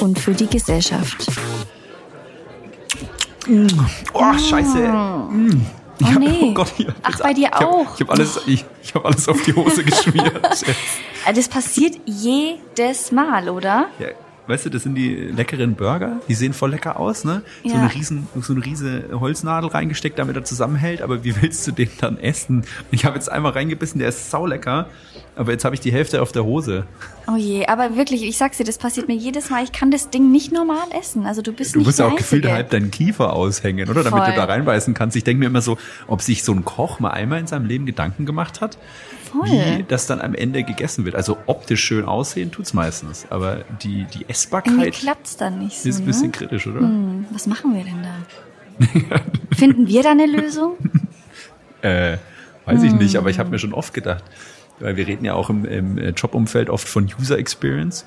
und für die Gesellschaft. Oh, scheiße. Mm. Oh, hab, nee. oh Gott, Ach, bei dir auch. Ich habe hab alles, ich, ich hab alles auf die Hose geschmiert. das passiert jedes Mal, oder? Ja, weißt du, das sind die leckeren Burger. Die sehen voll lecker aus, ne? Ja. So eine riesen, so eine riese Holznadel reingesteckt, damit er zusammenhält. Aber wie willst du den dann essen? Ich habe jetzt einmal reingebissen, der ist saulecker. Aber jetzt habe ich die Hälfte auf der Hose. Oh je, aber wirklich, ich sag's dir, das passiert mir jedes Mal. Ich kann das Ding nicht normal essen. Also du bist du nicht musst ja auch gefühlt halb deinen Kiefer aushängen, oder? Damit Voll. du da reinbeißen kannst. Ich denke mir immer so, ob sich so ein Koch mal einmal in seinem Leben Gedanken gemacht hat, Voll. wie das dann am Ende gegessen wird. Also optisch schön aussehen tut's meistens, aber die, die Essbarkeit klappt's dann nicht so, ist ein bisschen ne? kritisch, oder? Hm, was machen wir denn da? Finden wir da eine Lösung? äh, weiß ich nicht, aber ich habe mir schon oft gedacht, weil wir reden ja auch im, im Jobumfeld oft von User Experience.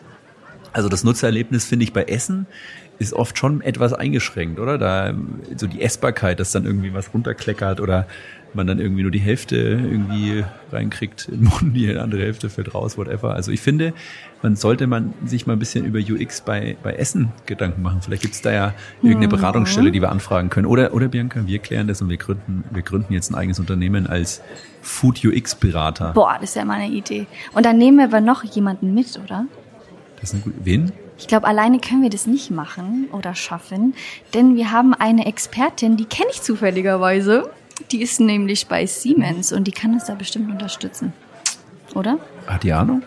Also das Nutzererlebnis finde ich bei Essen ist oft schon etwas eingeschränkt, oder? Da so die Essbarkeit, dass dann irgendwie was runterkleckert oder man dann irgendwie nur die Hälfte irgendwie reinkriegt in den Mund, die andere Hälfte fällt raus, whatever. Also ich finde, man sollte man sich mal ein bisschen über UX bei, bei Essen Gedanken machen. Vielleicht gibt es da ja irgendeine mhm. Beratungsstelle, die wir anfragen können. Oder, oder Bianca, wir klären das und wir gründen, wir gründen jetzt ein eigenes Unternehmen als Food UX Berater. Boah, das ist ja mal eine Idee. Und dann nehmen wir aber noch jemanden mit, oder? Das ist ein gut. Wen? Ich glaube, alleine können wir das nicht machen oder schaffen, denn wir haben eine Expertin, die kenne ich zufälligerweise. Die ist nämlich bei Siemens und die kann uns da bestimmt unterstützen. Oder? Hat die Ahnung?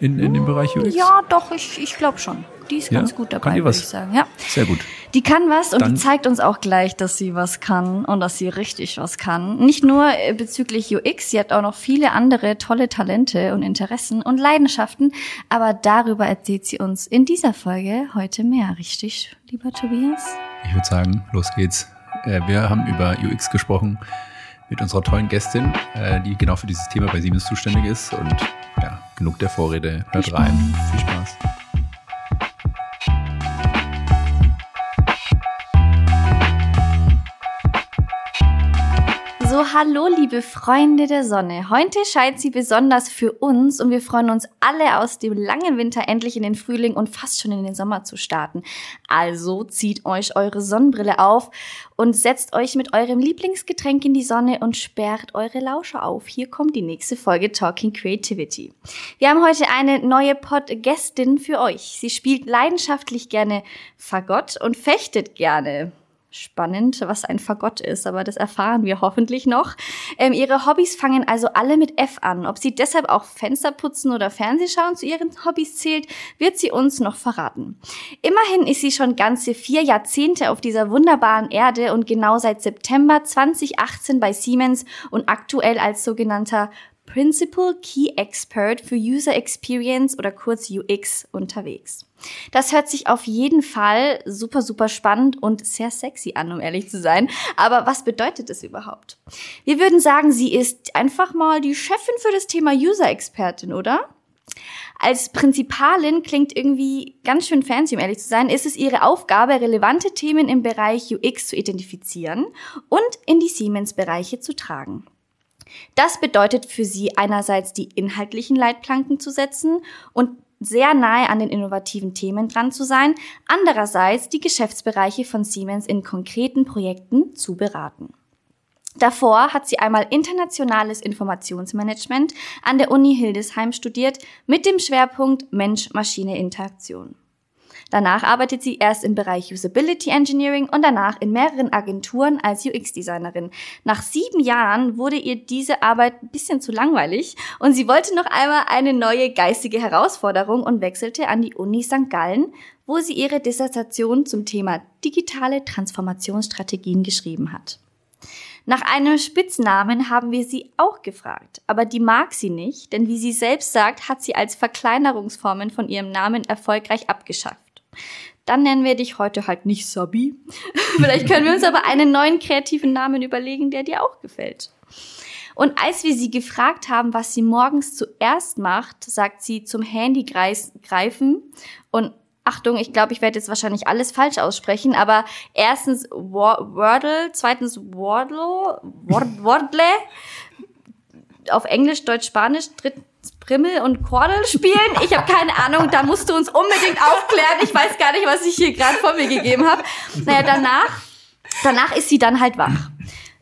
In, in dem Bereich UX? Ja, doch, ich, ich glaube schon. Die ist ja? ganz gut dabei, würde ich sagen. Ja. Sehr gut. Die kann was und Dann die zeigt uns auch gleich, dass sie was kann und dass sie richtig was kann. Nicht nur äh, bezüglich UX, sie hat auch noch viele andere tolle Talente und Interessen und Leidenschaften, aber darüber erzählt sie uns in dieser Folge heute mehr, richtig, lieber Tobias? Ich würde sagen, los geht's. Äh, wir haben über UX gesprochen mit unserer tollen Gästin, äh, die genau für dieses Thema bei Siemens zuständig ist. Und ja, genug der Vorrede. Hört rein. Viel Spaß. So, hallo liebe Freunde der Sonne. Heute scheint sie besonders für uns und wir freuen uns alle aus dem langen Winter endlich in den Frühling und fast schon in den Sommer zu starten. Also zieht euch eure Sonnenbrille auf und setzt euch mit eurem Lieblingsgetränk in die Sonne und sperrt eure Lauscher auf. Hier kommt die nächste Folge Talking Creativity. Wir haben heute eine neue Pod-Gästin für euch. Sie spielt leidenschaftlich gerne Fagott und fechtet gerne spannend, was ein Fagott ist, aber das erfahren wir hoffentlich noch. Ähm, ihre Hobbys fangen also alle mit F an. Ob sie deshalb auch Fenster putzen oder Fernsehschauen zu ihren Hobbys zählt, wird sie uns noch verraten. Immerhin ist sie schon ganze vier Jahrzehnte auf dieser wunderbaren Erde und genau seit September 2018 bei Siemens und aktuell als sogenannter Principal Key Expert für User Experience oder kurz UX unterwegs. Das hört sich auf jeden Fall super, super spannend und sehr sexy an, um ehrlich zu sein. Aber was bedeutet es überhaupt? Wir würden sagen, sie ist einfach mal die Chefin für das Thema User-Expertin, oder? Als Prinzipalin klingt irgendwie ganz schön fancy, um ehrlich zu sein, ist es ihre Aufgabe, relevante Themen im Bereich UX zu identifizieren und in die Siemens-Bereiche zu tragen. Das bedeutet für sie einerseits die inhaltlichen Leitplanken zu setzen und sehr nahe an den innovativen Themen dran zu sein, andererseits die Geschäftsbereiche von Siemens in konkreten Projekten zu beraten. Davor hat sie einmal internationales Informationsmanagement an der Uni Hildesheim studiert mit dem Schwerpunkt Mensch-Maschine-Interaktion. Danach arbeitet sie erst im Bereich Usability Engineering und danach in mehreren Agenturen als UX-Designerin. Nach sieben Jahren wurde ihr diese Arbeit ein bisschen zu langweilig und sie wollte noch einmal eine neue geistige Herausforderung und wechselte an die Uni St. Gallen, wo sie ihre Dissertation zum Thema digitale Transformationsstrategien geschrieben hat. Nach einem Spitznamen haben wir sie auch gefragt, aber die mag sie nicht, denn wie sie selbst sagt, hat sie als Verkleinerungsformen von ihrem Namen erfolgreich abgeschafft. Dann nennen wir dich heute halt nicht Sabi. Vielleicht können wir uns aber einen neuen kreativen Namen überlegen, der dir auch gefällt. Und als wir sie gefragt haben, was sie morgens zuerst macht, sagt sie zum Handy greifen und Achtung, ich glaube, ich werde jetzt wahrscheinlich alles falsch aussprechen, aber erstens Wordle, zweitens Wordle, Wordle, auf Englisch, Deutsch, Spanisch, drittens Primmel und Kordel spielen. Ich habe keine Ahnung, da musst du uns unbedingt aufklären. Ich weiß gar nicht, was ich hier gerade vor mir gegeben habe. Naja, danach, danach ist sie dann halt wach.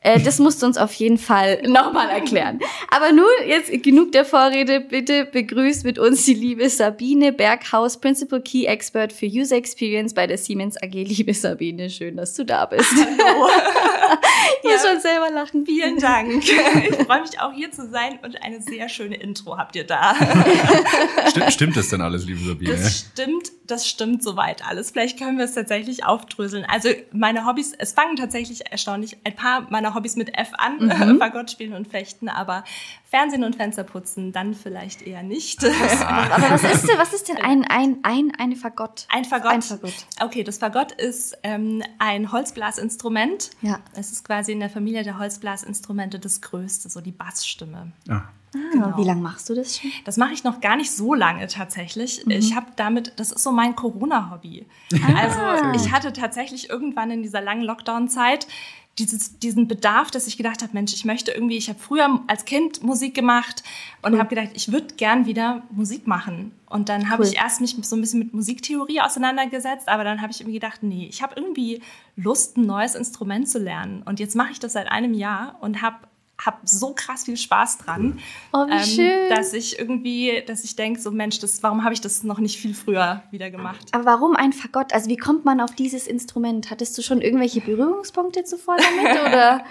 Äh, das musst du uns auf jeden Fall nochmal erklären. Aber nun, jetzt genug der Vorrede. Bitte begrüßt mit uns die liebe Sabine Berghaus, Principal Key Expert für User Experience bei der Siemens AG. Liebe Sabine, schön, dass du da bist. Hallo. ja, schon selber lachen. Vielen Dank. Ich freue mich auch hier zu sein und eine sehr schöne Intro habt ihr da. Stimmt, stimmt das denn alles, liebe Sabine? Das stimmt, das stimmt soweit alles. Vielleicht können wir es tatsächlich aufdröseln. Also meine Hobbys, es fangen tatsächlich erstaunlich ein paar meiner Hobbys mit F an, mhm. Fagott spielen und fechten, aber Fernsehen und Fenster putzen, dann vielleicht eher nicht. aber was ist denn, was ist denn ein, ein, ein, eine Fagott? Ein Fagott. Ein Fagott. Okay, das Fagott ist ähm, ein Holzblasinstrument. Ja. Es ist quasi in der Familie der Holzblasinstrumente das größte, so die Bassstimme. Ah. Ah, genau. Wie lange machst du das schon? Das mache ich noch gar nicht so lange tatsächlich. Mhm. Ich habe damit, das ist so mein Corona-Hobby. Ah. Also ich hatte tatsächlich irgendwann in dieser langen Lockdown-Zeit dieses, diesen Bedarf, dass ich gedacht habe, Mensch, ich möchte irgendwie, ich habe früher als Kind Musik gemacht und cool. habe gedacht, ich würde gern wieder Musik machen. Und dann habe cool. ich erst mich so ein bisschen mit Musiktheorie auseinandergesetzt, aber dann habe ich irgendwie gedacht, nee, ich habe irgendwie Lust, ein neues Instrument zu lernen. Und jetzt mache ich das seit einem Jahr und habe habe so krass viel Spaß dran, oh, ähm, dass ich irgendwie, dass ich denke, so Mensch, das, warum habe ich das noch nicht viel früher wieder gemacht? Aber warum ein Fagott? Also wie kommt man auf dieses Instrument? Hattest du schon irgendwelche Berührungspunkte zuvor damit oder?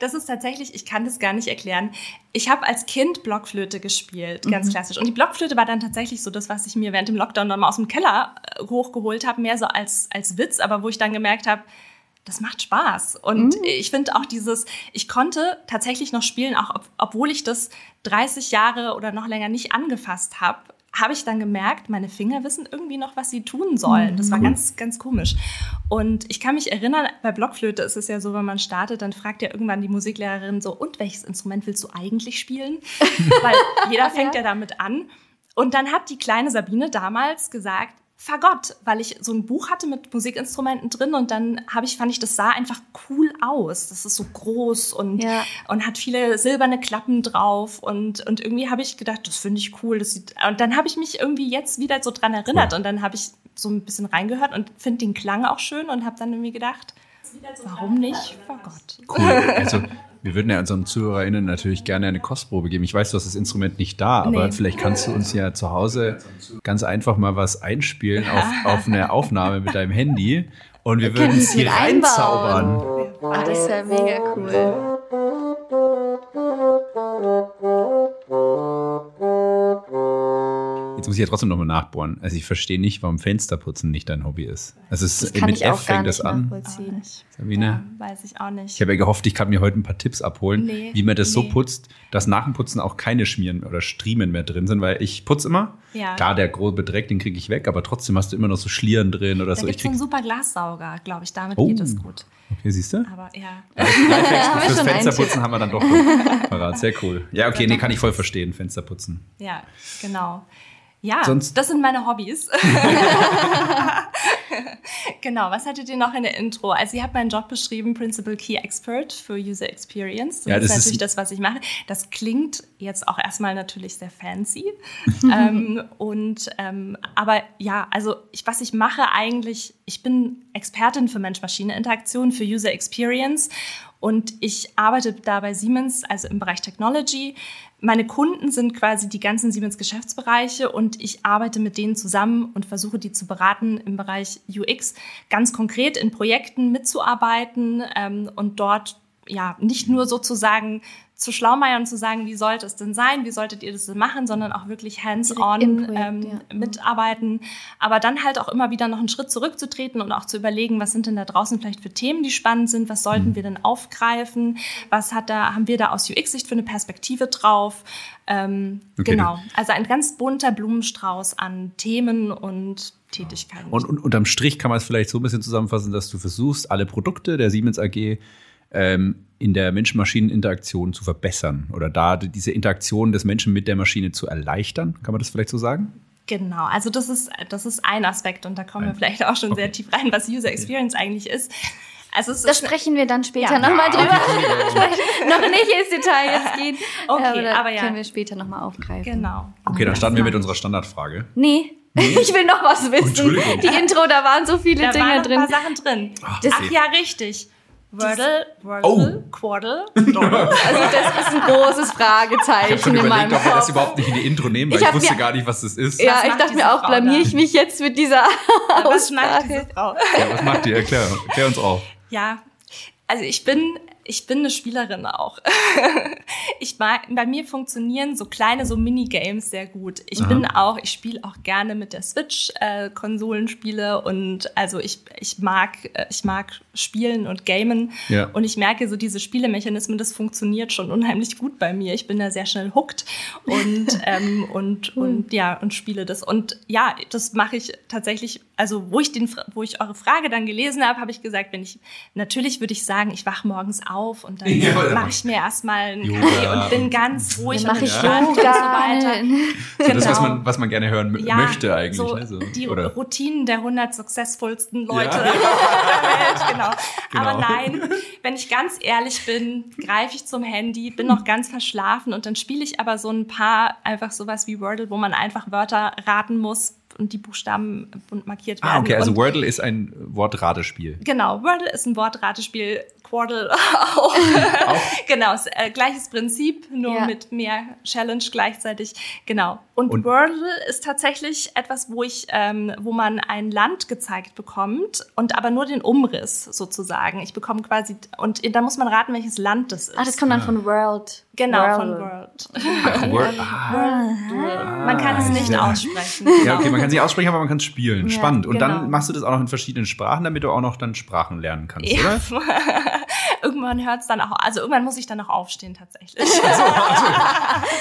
Das ist tatsächlich, ich kann das gar nicht erklären. Ich habe als Kind Blockflöte gespielt, ganz mhm. klassisch. Und die Blockflöte war dann tatsächlich so das, was ich mir während dem Lockdown dann mal aus dem Keller äh, hochgeholt habe, mehr so als, als Witz, aber wo ich dann gemerkt habe, das macht Spaß. Und mhm. ich finde auch dieses, ich konnte tatsächlich noch spielen, auch ob, obwohl ich das 30 Jahre oder noch länger nicht angefasst habe, habe ich dann gemerkt, meine Finger wissen irgendwie noch, was sie tun sollen. Das war mhm. ganz, ganz komisch. Und ich kann mich erinnern, bei Blockflöte ist es ja so, wenn man startet, dann fragt ja irgendwann die Musiklehrerin so, und welches Instrument willst du eigentlich spielen? Weil jeder fängt ja. ja damit an. Und dann hat die kleine Sabine damals gesagt, Fagott, weil ich so ein Buch hatte mit Musikinstrumenten drin und dann habe ich fand ich das sah einfach cool aus. Das ist so groß und ja. und hat viele silberne Klappen drauf und und irgendwie habe ich gedacht, das finde ich cool, das sieht und dann habe ich mich irgendwie jetzt wieder so dran erinnert und dann habe ich so ein bisschen reingehört und finde den Klang auch schön und habe dann irgendwie gedacht, warum nicht Fagott? Cool. Also wir würden ja unseren ZuhörerInnen natürlich gerne eine Kostprobe geben. Ich weiß, du hast das Instrument nicht da, aber nee. vielleicht kannst du uns ja zu Hause ganz einfach mal was einspielen auf, auf eine Aufnahme mit deinem Handy und wir würden es hier reinzaubern. Ah, das wäre mega cool. Muss ich ja trotzdem nochmal nachbohren. Also ich verstehe nicht, warum Fensterputzen nicht dein Hobby ist. Also es das mit F fängt das an. Sabine? Ja, weiß ich auch nicht. Ich habe ja gehofft, ich kann mir heute ein paar Tipps abholen, nee, wie man das nee. so putzt, dass nach dem Putzen auch keine Schmieren oder Striemen mehr drin sind, weil ich putze immer. Ja. Klar, der grobe Dreck, den kriege ich weg, aber trotzdem hast du immer noch so Schlieren drin oder da so. Da gibt einen super Glassauger, glaube ich. Damit oh. geht es gut. Okay, siehst du? Aber ja. ja fürs Fensterputzen haben wir dann doch parat. Sehr cool. Ja, okay, nee, kann ich voll verstehen, Fensterputzen. Ja, genau. Ja, Sonst das sind meine Hobbys. genau, was hattet ihr noch in der Intro? Also ihr habt meinen Job beschrieben, Principal Key Expert für User Experience. Das, ja, das ist natürlich ist das, was ich mache. Das klingt jetzt auch erstmal natürlich sehr fancy. ähm, und ähm, aber ja, also ich, was ich mache eigentlich, ich bin Expertin für Mensch-Maschine-Interaktion, für User Experience und ich arbeite da bei Siemens, also im Bereich Technology. Meine Kunden sind quasi die ganzen Siemens Geschäftsbereiche und ich arbeite mit denen zusammen und versuche die zu beraten im Bereich UX, ganz konkret in Projekten mitzuarbeiten ähm, und dort ja, nicht nur sozusagen zu Schlaumeiern zu sagen, wie sollte es denn sein, wie solltet ihr das denn machen, sondern auch wirklich hands-on ähm, ja. mitarbeiten. Aber dann halt auch immer wieder noch einen Schritt zurückzutreten und auch zu überlegen, was sind denn da draußen vielleicht für Themen, die spannend sind, was sollten mhm. wir denn aufgreifen, was hat da, haben wir da aus UX-Sicht für eine Perspektive drauf. Ähm, okay, genau, also ein ganz bunter Blumenstrauß an Themen und Tätigkeiten. Und, und unterm Strich kann man es vielleicht so ein bisschen zusammenfassen, dass du versuchst, alle Produkte der Siemens AG ähm, in der Mensch-Maschinen-Interaktion zu verbessern oder da diese Interaktion des Menschen mit der Maschine zu erleichtern. Kann man das vielleicht so sagen? Genau, also das ist, das ist ein Aspekt und da kommen ein. wir vielleicht auch schon okay. sehr tief rein, was User Experience eigentlich ist. Also da sprechen wir dann später ja. nochmal drüber. noch nicht ins Detail jetzt gehen. Okay, aber, aber ja. können wir später nochmal aufgreifen. Genau. Okay, dann starten wir mit unserer Standardfrage. Nee. Nee? Ich will noch was wissen. Die Intro, da waren so viele da Dinge waren drin. Da waren ein paar Sachen drin. Ach, Ach ja, richtig. Wordle, Wordle, oh. Quaddle. Also das ist ein großes Fragezeichen ich in meinem Kopf. ob wir das überhaupt nicht in die Intro nehmen, weil ich, ich wusste mir, gar nicht, was das ist. Ja, ich dachte mir auch, blamier ich mich jetzt mit dieser Was macht diese Frau? Ja, was macht die? Erklär, erklär uns auch. Ja, also ich bin ich bin eine Spielerin auch. ich mag, bei mir funktionieren so kleine, so Minigames sehr gut. Ich Aha. bin auch, ich spiele auch gerne mit der Switch äh, Konsolenspiele und also ich, ich mag, äh, ich mag spielen und gamen. Ja. Und ich merke so diese Spielemechanismen, das funktioniert schon unheimlich gut bei mir. Ich bin da sehr schnell hooked und, ähm, und, und ja, und spiele das. Und ja, das mache ich tatsächlich, also wo ich den, wo ich eure Frage dann gelesen habe, habe ich gesagt, wenn ich, natürlich würde ich sagen, ich wach morgens auf und dann ja, mache ich mir erstmal einen Yoga. Kaffee und bin ganz ruhig dann und entspannt ja. und so weiter. So genau. Das, was man, was man gerne hören ja, möchte eigentlich. So ne? so, die oder? Routinen der 100 successfulsten Leute ja. der Welt. Genau. genau. Aber nein, wenn ich ganz ehrlich bin, greife ich zum Handy, bin noch ganz verschlafen und dann spiele ich aber so ein paar, einfach sowas wie Wordle, wo man einfach Wörter raten muss, und die Buchstaben bunt markiert werden. Ah, okay, also Wordle ist ein Wortratespiel. Genau, Wordle ist ein Wortratespiel. Quaddle auch. auch? genau, äh, gleiches Prinzip, nur ja. mit mehr Challenge gleichzeitig. Genau. Und, und Wordle ist tatsächlich etwas, wo ich, ähm, wo man ein Land gezeigt bekommt und aber nur den Umriss sozusagen. Ich bekomme quasi und da muss man raten, welches Land das ist. Ah, das kommt dann von World. Genau, World. von World. Ach, World. Ah. Man kann es nicht ja. aussprechen. Ja, okay, man kann es nicht aussprechen, aber man kann es spielen. Ja, Spannend. Und genau. dann machst du das auch noch in verschiedenen Sprachen, damit du auch noch dann Sprachen lernen kannst, ja. oder? irgendwann hört es dann auch, also irgendwann muss ich dann auch aufstehen tatsächlich. Also, also,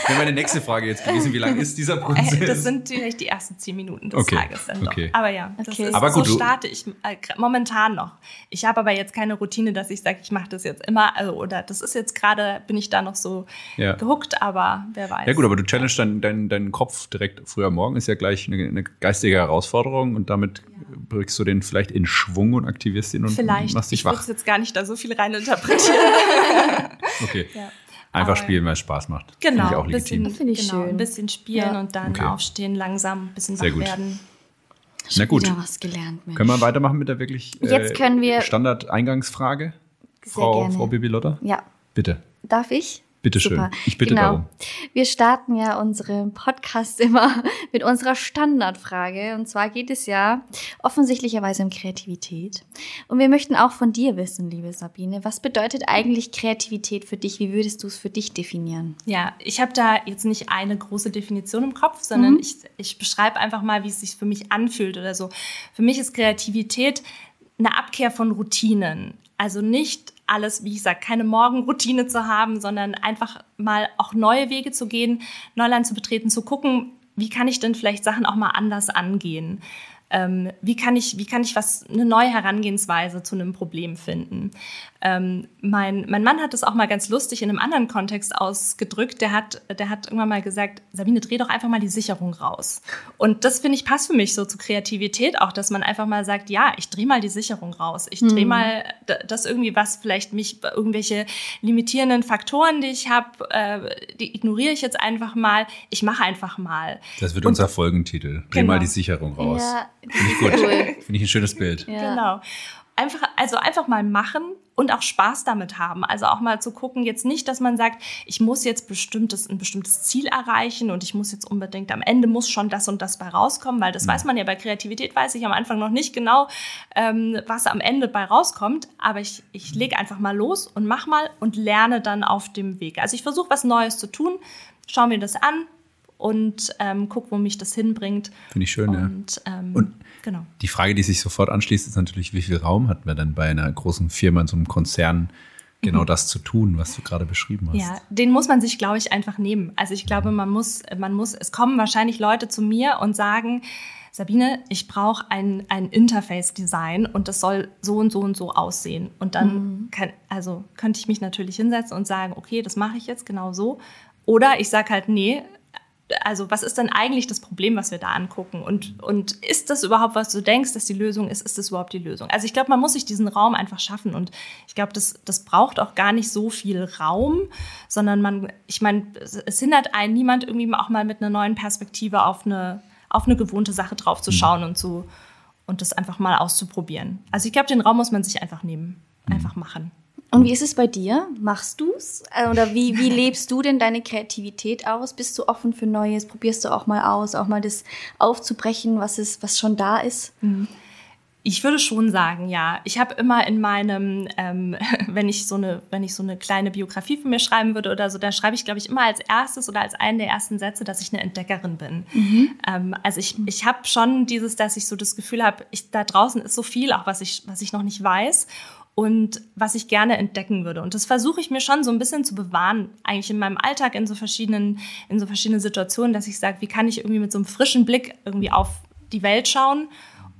wäre meine nächste Frage jetzt gewesen, wie lang ist dieser Prozess? Das sind vielleicht die ersten zehn Minuten des okay. Tages dann doch. Okay. Aber ja, das okay. ist, aber gut, so starte ich äh, momentan noch. Ich habe aber jetzt keine Routine, dass ich sage, ich mache das jetzt immer, also, oder das ist jetzt gerade, bin ich da noch so ja. gehuckt, aber wer weiß. Ja gut, aber du challenge deinen dein, dein Kopf direkt früher morgen, ist ja gleich eine, eine geistige Herausforderung und damit ja. bringst du den vielleicht in Schwung und aktivierst ihn und vielleicht. machst dich ich wach. Ich jetzt gar nicht da so viel reininterpretieren. okay. Ja. Einfach Aber spielen, weil es Spaß macht. Genau. Finde ich auch legitim. Bisschen, Finde ich genau, schön. Ein bisschen spielen ja. und dann okay. aufstehen, langsam ein bisschen Sehr wach gut. werden. Na gut. Gelernt. Können wir weitermachen mit der wirklich äh, Jetzt können wir Standard-Eingangsfrage? Frau, Frau Bibilotta? Ja. Bitte. Darf ich? Bitte schön. Super. Ich bitte genau. darum. Wir starten ja unseren Podcast immer mit unserer Standardfrage. Und zwar geht es ja offensichtlicherweise um Kreativität. Und wir möchten auch von dir wissen, liebe Sabine, was bedeutet eigentlich Kreativität für dich? Wie würdest du es für dich definieren? Ja, ich habe da jetzt nicht eine große Definition im Kopf, sondern mhm. ich, ich beschreibe einfach mal, wie es sich für mich anfühlt oder so. Für mich ist Kreativität eine Abkehr von Routinen. Also nicht alles, wie ich sage, keine Morgenroutine zu haben, sondern einfach mal auch neue Wege zu gehen, Neuland zu betreten, zu gucken, wie kann ich denn vielleicht Sachen auch mal anders angehen ähm, wie kann ich, wie kann ich was, eine neue Herangehensweise zu einem Problem finden. Ähm, mein, mein Mann hat es auch mal ganz lustig in einem anderen Kontext ausgedrückt. Der hat, der hat irgendwann mal gesagt, Sabine, dreh doch einfach mal die Sicherung raus. Und das finde ich passt für mich so zu Kreativität auch, dass man einfach mal sagt, ja, ich drehe mal die Sicherung raus. Ich drehe hm. mal das irgendwie, was vielleicht mich, irgendwelche limitierenden Faktoren, die ich habe, äh, die ignoriere ich jetzt einfach mal. Ich mache einfach mal. Das wird Und, unser Folgentitel. Dreh genau. mal die Sicherung raus. Ja, Finde ich gut. Cool. Finde ich ein schönes Bild. Ja. Genau. Einfach, also einfach mal machen und auch Spaß damit haben. Also auch mal zu gucken, jetzt nicht, dass man sagt, ich muss jetzt bestimmtes, ein bestimmtes Ziel erreichen und ich muss jetzt unbedingt am Ende muss schon das und das bei rauskommen, weil das mhm. weiß man ja bei Kreativität, weiß ich am Anfang noch nicht genau, ähm, was am Ende bei rauskommt. Aber ich, ich lege einfach mal los und mach mal und lerne dann auf dem Weg. Also ich versuche was Neues zu tun, schau mir das an, und ähm, guck, wo mich das hinbringt. Finde ich schön, und, ja. Ähm, und genau. die Frage, die sich sofort anschließt, ist natürlich, wie viel Raum hat man dann bei einer großen Firma, in so einem Konzern, genau mhm. das zu tun, was du gerade beschrieben hast? Ja, den muss man sich, glaube ich, einfach nehmen. Also ich glaube, man muss, man muss, es kommen wahrscheinlich Leute zu mir und sagen, Sabine, ich brauche ein, ein Interface-Design und das soll so und so und so aussehen. Und dann mhm. kann, also könnte ich mich natürlich hinsetzen und sagen, okay, das mache ich jetzt genau so. Oder ich sage halt, nee, also was ist denn eigentlich das Problem, was wir da angucken? Und, und ist das überhaupt, was du denkst, dass die Lösung ist? Ist das überhaupt die Lösung? Also ich glaube, man muss sich diesen Raum einfach schaffen. Und ich glaube, das, das braucht auch gar nicht so viel Raum, sondern man, ich meine, es hindert einen niemand irgendwie auch mal mit einer neuen Perspektive auf eine, auf eine gewohnte Sache drauf zu mhm. schauen und zu, und das einfach mal auszuprobieren. Also ich glaube, den Raum muss man sich einfach nehmen, einfach machen. Und wie ist es bei dir? Machst du's? Äh, oder wie, wie lebst du denn deine Kreativität aus? Bist du offen für Neues? Probierst du auch mal aus, auch mal das aufzubrechen, was, ist, was schon da ist? Mhm. Ich würde schon sagen, ja. Ich habe immer in meinem, ähm, wenn ich so eine, wenn ich so eine kleine Biografie von mir schreiben würde oder so, da schreibe ich, glaube ich, immer als erstes oder als einen der ersten Sätze, dass ich eine Entdeckerin bin. Mhm. Ähm, also ich, ich habe schon dieses, dass ich so das Gefühl habe, ich, da draußen ist so viel, auch was ich, was ich noch nicht weiß und was ich gerne entdecken würde. Und das versuche ich mir schon so ein bisschen zu bewahren, eigentlich in meinem Alltag in so verschiedenen, in so verschiedenen Situationen, dass ich sage, wie kann ich irgendwie mit so einem frischen Blick irgendwie auf die Welt schauen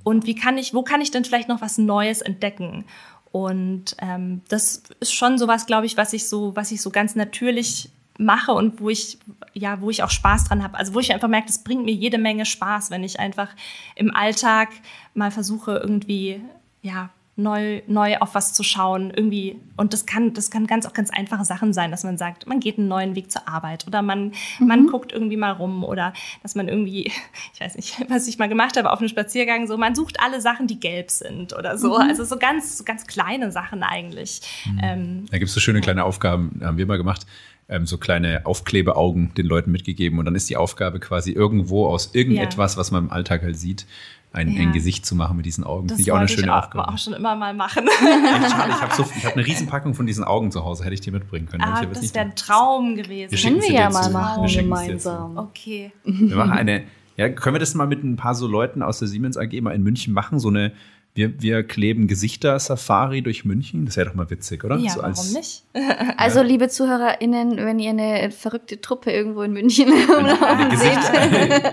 und wie kann ich, wo kann ich denn vielleicht noch was Neues entdecken? Und ähm, das ist schon sowas, glaube ich, was ich so, was ich so ganz natürlich mache und wo ich ja, wo ich auch Spaß dran habe. Also wo ich einfach merke, das bringt mir jede Menge Spaß, wenn ich einfach im Alltag mal versuche irgendwie ja neu, neu auf was zu schauen, irgendwie. Und das kann, das kann ganz auch ganz einfache Sachen sein, dass man sagt, man geht einen neuen Weg zur Arbeit oder man, mhm. man guckt irgendwie mal rum oder dass man irgendwie, ich weiß nicht, was ich mal gemacht habe auf einem Spaziergang, so man sucht alle Sachen, die gelb sind oder so. Mhm. Also so ganz, so ganz kleine Sachen eigentlich. Mhm. Ähm, da gibt es so schöne kleine Aufgaben, haben wir mal gemacht. Ähm, so kleine Aufklebeaugen den Leuten mitgegeben und dann ist die Aufgabe quasi irgendwo aus irgendetwas, ja. was man im Alltag halt sieht, ein, ja. ein Gesicht zu machen mit diesen Augen. Das Finde ich auch eine schöne ich auch, Aufgabe. auch schon immer mal machen. ich habe so, hab eine Riesenpackung von diesen Augen zu Hause, hätte ich dir mitbringen können. Ah, das wäre ein Traum gewesen. Wir Können wir ja mal machen gemeinsam. Okay. Wir machen eine, ja, können wir das mal mit ein paar so Leuten aus der Siemens AG mal in München machen? So eine, wir, wir kleben Gesichter-Safari durch München. Das wäre doch mal witzig, oder? Ja, so als, warum nicht? also, liebe ZuhörerInnen, wenn ihr eine verrückte Truppe irgendwo in München seht,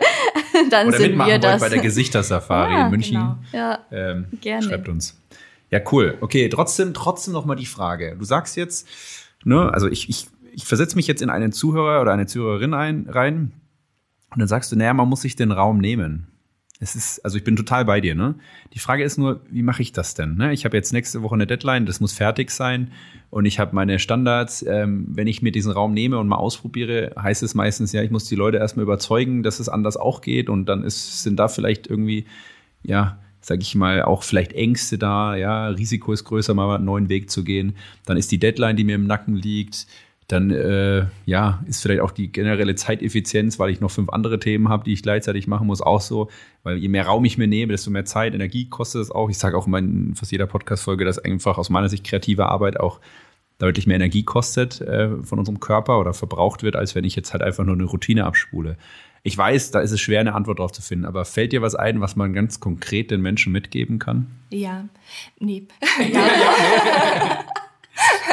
dann Oder sind wir das. bei der Gesichter-Safari ja, in München. Genau. Ja, ähm, gerne. Schreibt uns. Ja, cool. Okay, trotzdem, trotzdem noch mal die Frage. Du sagst jetzt, ne, also ich, ich, ich versetze mich jetzt in einen Zuhörer oder eine Zuhörerin ein, rein und dann sagst du, naja, man muss sich den Raum nehmen. Es ist, also ich bin total bei dir, ne? Die Frage ist nur, wie mache ich das denn? Ne? Ich habe jetzt nächste Woche eine Deadline, das muss fertig sein und ich habe meine Standards. Ähm, wenn ich mir diesen Raum nehme und mal ausprobiere, heißt es meistens, ja, ich muss die Leute erstmal überzeugen, dass es anders auch geht und dann ist, sind da vielleicht irgendwie, ja, sag ich mal, auch vielleicht Ängste da, ja, Risiko ist größer, mal einen neuen Weg zu gehen. Dann ist die Deadline, die mir im Nacken liegt, dann äh, ja, ist vielleicht auch die generelle Zeiteffizienz, weil ich noch fünf andere Themen habe, die ich gleichzeitig machen muss, auch so. Weil je mehr Raum ich mir nehme, desto mehr Zeit, Energie kostet es auch. Ich sage auch in fast jeder Podcast-Folge, dass einfach aus meiner Sicht kreative Arbeit auch deutlich mehr Energie kostet äh, von unserem Körper oder verbraucht wird, als wenn ich jetzt halt einfach nur eine Routine abspule. Ich weiß, da ist es schwer, eine Antwort drauf zu finden, aber fällt dir was ein, was man ganz konkret den Menschen mitgeben kann? Ja, nee. ja.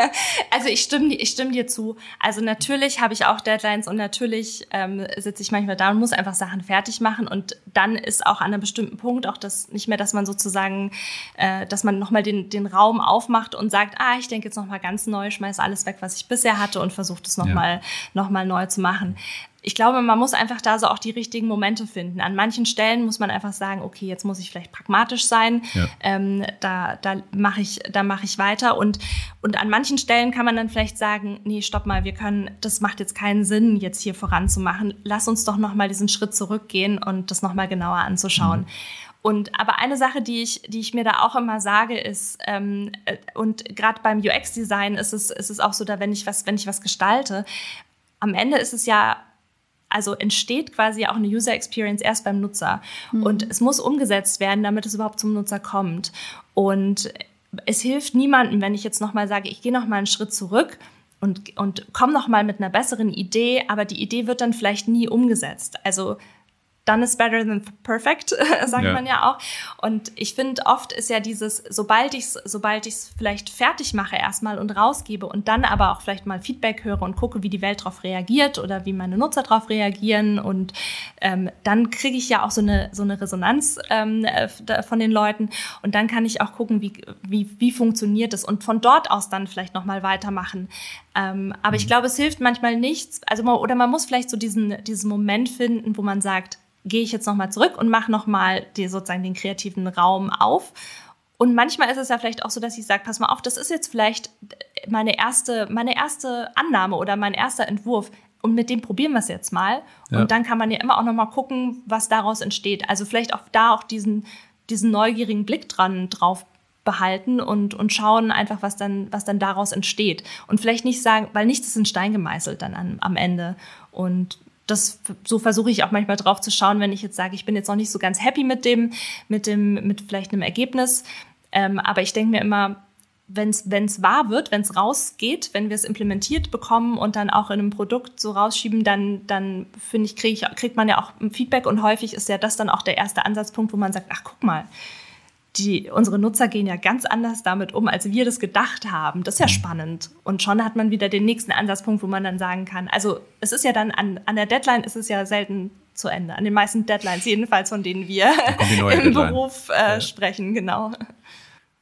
also ich stimme, ich stimme dir zu. Also natürlich habe ich auch Deadlines und natürlich ähm, sitze ich manchmal da und muss einfach Sachen fertig machen und dann ist auch an einem bestimmten Punkt auch das nicht mehr, dass man sozusagen, äh, dass man nochmal den, den Raum aufmacht und sagt, ah, ich denke jetzt nochmal ganz neu, schmeiß alles weg, was ich bisher hatte und versuche das nochmal ja. noch mal neu zu machen ich glaube, man muss einfach da so auch die richtigen Momente finden. An manchen Stellen muss man einfach sagen, okay, jetzt muss ich vielleicht pragmatisch sein. Ja. Ähm, da da mache ich, da mache ich weiter. Und, und an manchen Stellen kann man dann vielleicht sagen, nee, stopp mal, wir können, das macht jetzt keinen Sinn, jetzt hier voranzumachen. Lass uns doch noch mal diesen Schritt zurückgehen und das noch mal genauer anzuschauen. Mhm. Und aber eine Sache, die ich, die ich mir da auch immer sage, ist, ähm, äh, und gerade beim UX-Design ist es, ist es auch so, da wenn ich was, wenn ich was gestalte, am Ende ist es ja also entsteht quasi auch eine User Experience erst beim Nutzer. Mhm. Und es muss umgesetzt werden, damit es überhaupt zum Nutzer kommt. Und es hilft niemandem, wenn ich jetzt nochmal sage, ich gehe nochmal einen Schritt zurück und, und komme nochmal mit einer besseren Idee, aber die Idee wird dann vielleicht nie umgesetzt. Also done is better than perfect, sagt ja. man ja auch. Und ich finde, oft ist ja dieses, sobald ich es sobald ich's vielleicht fertig mache erstmal und rausgebe und dann aber auch vielleicht mal Feedback höre und gucke, wie die Welt darauf reagiert oder wie meine Nutzer darauf reagieren und ähm, dann kriege ich ja auch so eine, so eine Resonanz ähm, von den Leuten und dann kann ich auch gucken, wie, wie, wie funktioniert es und von dort aus dann vielleicht nochmal weitermachen. Ähm, aber ich mhm. glaube, es hilft manchmal nichts, also oder man muss vielleicht so diesen, diesen Moment finden, wo man sagt, gehe ich jetzt nochmal zurück und mache nochmal sozusagen den kreativen Raum auf. Und manchmal ist es ja vielleicht auch so, dass ich sage, pass mal auf, das ist jetzt vielleicht meine erste, meine erste Annahme oder mein erster Entwurf. Und mit dem probieren wir es jetzt mal. Ja. Und dann kann man ja immer auch nochmal gucken, was daraus entsteht. Also vielleicht auch da auch diesen, diesen neugierigen Blick dran drauf behalten und, und schauen einfach, was dann, was dann daraus entsteht. Und vielleicht nicht sagen, weil nichts ist in Stein gemeißelt dann an, am Ende. Und das, so versuche ich auch manchmal drauf zu schauen, wenn ich jetzt sage, ich bin jetzt noch nicht so ganz happy mit dem, mit dem, mit vielleicht einem Ergebnis. Ähm, aber ich denke mir immer, wenn es wahr wird, wenn es rausgeht, wenn wir es implementiert bekommen und dann auch in einem Produkt so rausschieben, dann, dann finde ich, krieg ich, kriegt man ja auch Feedback und häufig ist ja das dann auch der erste Ansatzpunkt, wo man sagt, ach guck mal, die, unsere Nutzer gehen ja ganz anders damit um, als wir das gedacht haben. Das ist ja mhm. spannend. Und schon hat man wieder den nächsten Ansatzpunkt, wo man dann sagen kann, also es ist ja dann an, an der Deadline ist es ja selten zu Ende. An den meisten Deadlines, jedenfalls von denen wir im Deadline. Beruf äh, ja. sprechen, genau.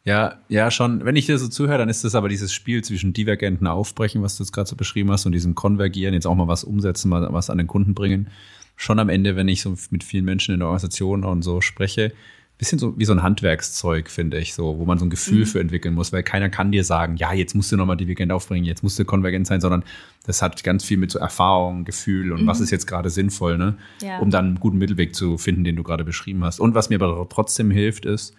Ja, ja, schon. Wenn ich dir so zuhöre, dann ist das aber dieses Spiel zwischen divergenten Aufbrechen, was du jetzt gerade so beschrieben hast, und diesem Konvergieren, jetzt auch mal was umsetzen, mal was an den Kunden bringen. Schon am Ende, wenn ich so mit vielen Menschen in der Organisation und so spreche, bisschen so wie so ein Handwerkszeug, finde ich, so, wo man so ein Gefühl mhm. für entwickeln muss, weil keiner kann dir sagen, ja, jetzt musst du nochmal Divergent aufbringen, jetzt musst du konvergent sein, sondern das hat ganz viel mit so Erfahrung, Gefühl und mhm. was ist jetzt gerade sinnvoll, ne? Ja. Um dann einen guten Mittelweg zu finden, den du gerade beschrieben hast. Und was mir aber trotzdem hilft, ist,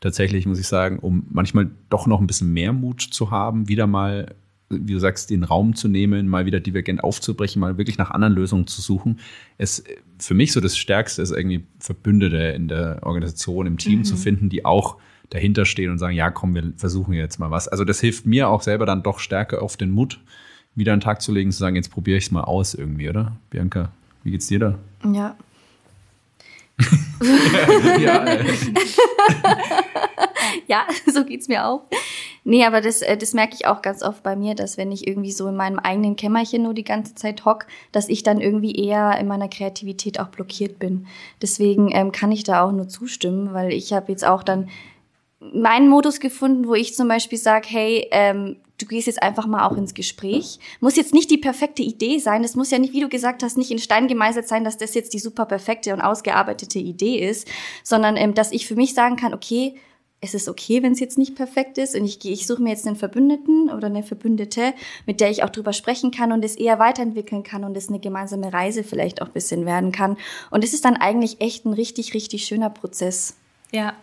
tatsächlich, muss ich sagen, um manchmal doch noch ein bisschen mehr Mut zu haben, wieder mal wie du sagst, den Raum zu nehmen, mal wieder divergent aufzubrechen, mal wirklich nach anderen Lösungen zu suchen. Es für mich so das Stärkste ist irgendwie Verbündete in der Organisation, im Team mhm. zu finden, die auch dahinter stehen und sagen, ja, komm, wir versuchen jetzt mal was. Also das hilft mir auch selber dann doch stärker auf den Mut, wieder einen Tag zu legen, zu sagen, jetzt probiere ich es mal aus irgendwie, oder? Bianca, wie geht's dir da? Ja. ja, äh. ja, so geht's mir auch. Nee, aber das, äh, das merke ich auch ganz oft bei mir, dass wenn ich irgendwie so in meinem eigenen Kämmerchen nur die ganze Zeit hock, dass ich dann irgendwie eher in meiner Kreativität auch blockiert bin. Deswegen ähm, kann ich da auch nur zustimmen, weil ich habe jetzt auch dann meinen Modus gefunden, wo ich zum Beispiel sage, hey, ähm, du gehst jetzt einfach mal auch ins Gespräch. Muss jetzt nicht die perfekte Idee sein. Es muss ja nicht, wie du gesagt hast, nicht in Stein gemeißelt sein, dass das jetzt die super perfekte und ausgearbeitete Idee ist, sondern ähm, dass ich für mich sagen kann, okay, es ist okay, wenn es jetzt nicht perfekt ist und ich ich suche mir jetzt einen Verbündeten oder eine Verbündete, mit der ich auch drüber sprechen kann und es eher weiterentwickeln kann und es eine gemeinsame Reise vielleicht auch bisschen werden kann. Und es ist dann eigentlich echt ein richtig, richtig schöner Prozess. Ja.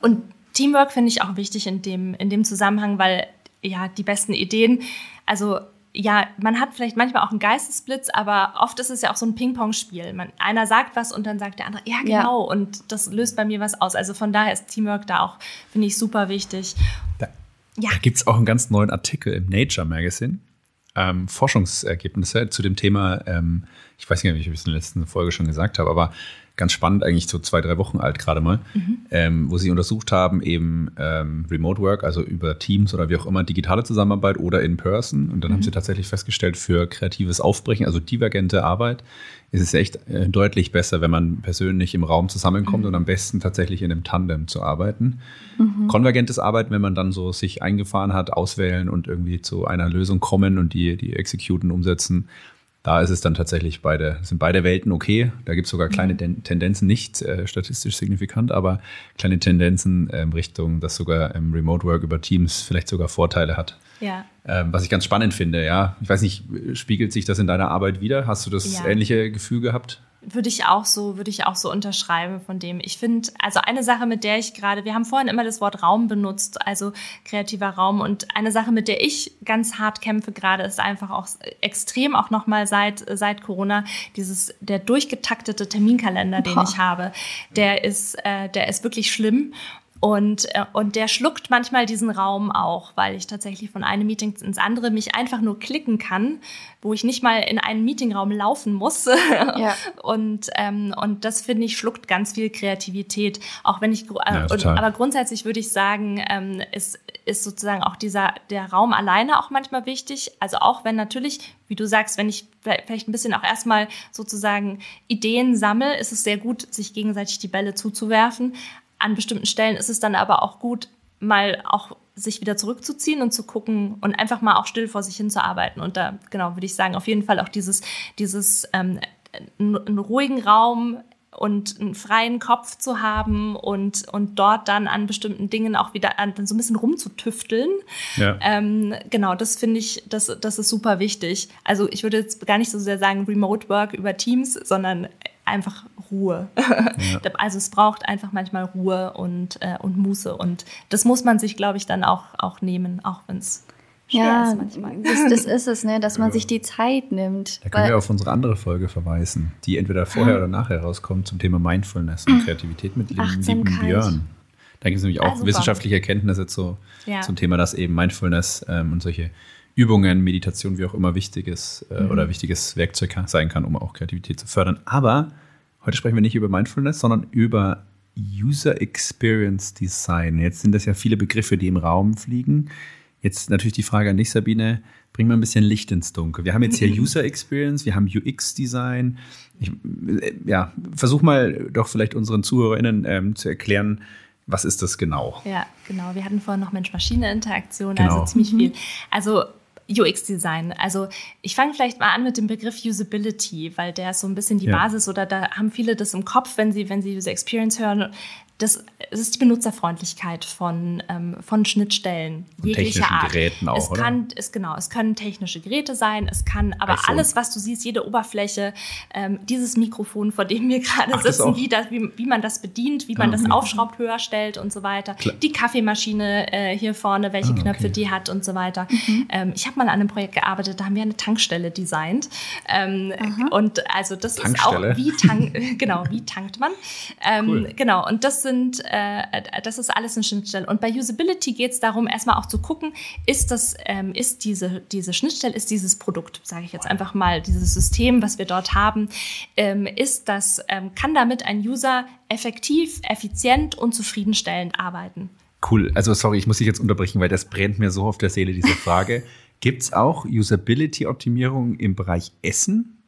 Und Teamwork finde ich auch wichtig in dem, in dem Zusammenhang, weil ja, die besten Ideen, also ja, man hat vielleicht manchmal auch einen Geistesblitz, aber oft ist es ja auch so ein Ping-Pong-Spiel. einer sagt was und dann sagt der andere, ja, genau. Ja. Und das löst bei mir was aus. Also von daher ist Teamwork da auch, finde ich, super wichtig. Da, ja. da gibt es auch einen ganz neuen Artikel im Nature Magazine. Ähm, Forschungsergebnisse zu dem Thema, ähm, ich weiß nicht, ob ich es in der letzten Folge schon gesagt habe, aber ganz spannend, eigentlich so zwei, drei Wochen alt gerade mal, mhm. ähm, wo sie untersucht haben, eben ähm, Remote Work, also über Teams oder wie auch immer, digitale Zusammenarbeit oder in Person. Und dann mhm. haben sie tatsächlich festgestellt, für kreatives Aufbrechen, also divergente Arbeit, ist es echt äh, deutlich besser, wenn man persönlich im Raum zusammenkommt mhm. und am besten tatsächlich in einem Tandem zu arbeiten. Mhm. Konvergentes Arbeiten, wenn man dann so sich eingefahren hat, auswählen und irgendwie zu einer Lösung kommen und die, die exekuten, umsetzen, da ist es dann tatsächlich beide, sind beide Welten okay. Da gibt es sogar kleine mhm. Tendenzen, nicht äh, statistisch signifikant, aber kleine Tendenzen in ähm, Richtung, dass sogar ähm, Remote Work über Teams vielleicht sogar Vorteile hat. Ja. Ähm, was ich ganz spannend finde, ja. Ich weiß nicht, spiegelt sich das in deiner Arbeit wieder? Hast du das ja. ähnliche Gefühl gehabt? Würde ich auch so, würde ich auch so unterschreiben von dem. Ich finde, also eine Sache, mit der ich gerade, wir haben vorhin immer das Wort Raum benutzt, also kreativer Raum. Und eine Sache, mit der ich ganz hart kämpfe gerade, ist einfach auch extrem, auch nochmal seit, seit Corona, dieses, der durchgetaktete Terminkalender, den Boah. ich habe, der ist, äh, der ist wirklich schlimm. Und, äh, und der schluckt manchmal diesen Raum auch, weil ich tatsächlich von einem Meeting ins andere mich einfach nur klicken kann, wo ich nicht mal in einen Meetingraum laufen muss. Ja. und, ähm, und das finde ich schluckt ganz viel Kreativität. Auch wenn ich, äh, ja, und, aber grundsätzlich würde ich sagen, ähm, ist, ist sozusagen auch dieser, der Raum alleine auch manchmal wichtig. Also auch wenn natürlich, wie du sagst, wenn ich vielleicht ein bisschen auch erstmal sozusagen Ideen sammle, ist es sehr gut, sich gegenseitig die Bälle zuzuwerfen. An bestimmten Stellen ist es dann aber auch gut, mal auch sich wieder zurückzuziehen und zu gucken und einfach mal auch still vor sich hin zu arbeiten. Und da, genau, würde ich sagen, auf jeden Fall auch dieses, dieses ähm, einen ruhigen Raum und einen freien Kopf zu haben und, und dort dann an bestimmten Dingen auch wieder an, dann so ein bisschen rumzutüfteln. Ja. Ähm, genau, das finde ich, das, das ist super wichtig. Also ich würde jetzt gar nicht so sehr sagen Remote Work über Teams, sondern einfach Ruhe. Ja. Also es braucht einfach manchmal Ruhe und, äh, und Muße. Und das muss man sich, glaube ich, dann auch, auch nehmen, auch wenn es ja, das, das, ist es, ne, dass man sich die Zeit nimmt. Da können wir auf unsere andere Folge verweisen, die entweder vorher oder nachher rauskommt zum Thema Mindfulness und Kreativität mit dem lieben Björn. Da gibt es nämlich auch ah, wissenschaftliche Erkenntnisse zu, ja. zum Thema, dass eben Mindfulness ähm, und solche Übungen, Meditation, wie auch immer wichtig ist äh, mhm. oder wichtiges Werkzeug sein kann, um auch Kreativität zu fördern. Aber Heute sprechen wir nicht über Mindfulness, sondern über User Experience Design. Jetzt sind das ja viele Begriffe, die im Raum fliegen. Jetzt natürlich die Frage an dich, Sabine. Bring mal ein bisschen Licht ins Dunkel. Wir haben jetzt hier User Experience, wir haben UX Design. Ich, äh, ja, versuch mal doch vielleicht unseren ZuhörerInnen ähm, zu erklären, was ist das genau? Ja, genau. Wir hatten vorhin noch Mensch-Maschine-Interaktion, also genau. also ziemlich viel. Also UX-Design. Also ich fange vielleicht mal an mit dem Begriff Usability, weil der ist so ein bisschen die ja. Basis oder da haben viele das im Kopf, wenn sie, wenn sie User Experience hören das, das ist die Benutzerfreundlichkeit von, ähm, von Schnittstellen jeglicher Art. Geräten auch, es oder? kann, es, genau, es können technische Geräte sein, es kann aber iPhone. alles, was du siehst, jede Oberfläche, ähm, dieses Mikrofon, vor dem wir gerade Ach, sitzen, wie, das, wie, wie man das bedient, wie man ah, okay. das aufschraubt, höher stellt und so weiter. Klar. Die Kaffeemaschine äh, hier vorne, welche ah, Knöpfe die hat und so weiter. Mhm. Ähm, ich habe mal an einem Projekt gearbeitet, da haben wir eine Tankstelle designt. Ähm, und also das Tankstelle. ist auch wie tank, genau, wie tankt man. Ähm, cool. Genau, und das sind, äh, das ist alles eine Schnittstelle. Und bei Usability geht es darum, erstmal auch zu gucken, ist das, ähm, ist diese, diese Schnittstelle, ist dieses Produkt, sage ich jetzt einfach mal, dieses System, was wir dort haben, ähm, ist das, ähm, kann damit ein User effektiv, effizient und zufriedenstellend arbeiten? Cool. Also sorry, ich muss dich jetzt unterbrechen, weil das brennt mir so auf der Seele, diese Frage. Gibt es auch Usability-Optimierung im Bereich Essen?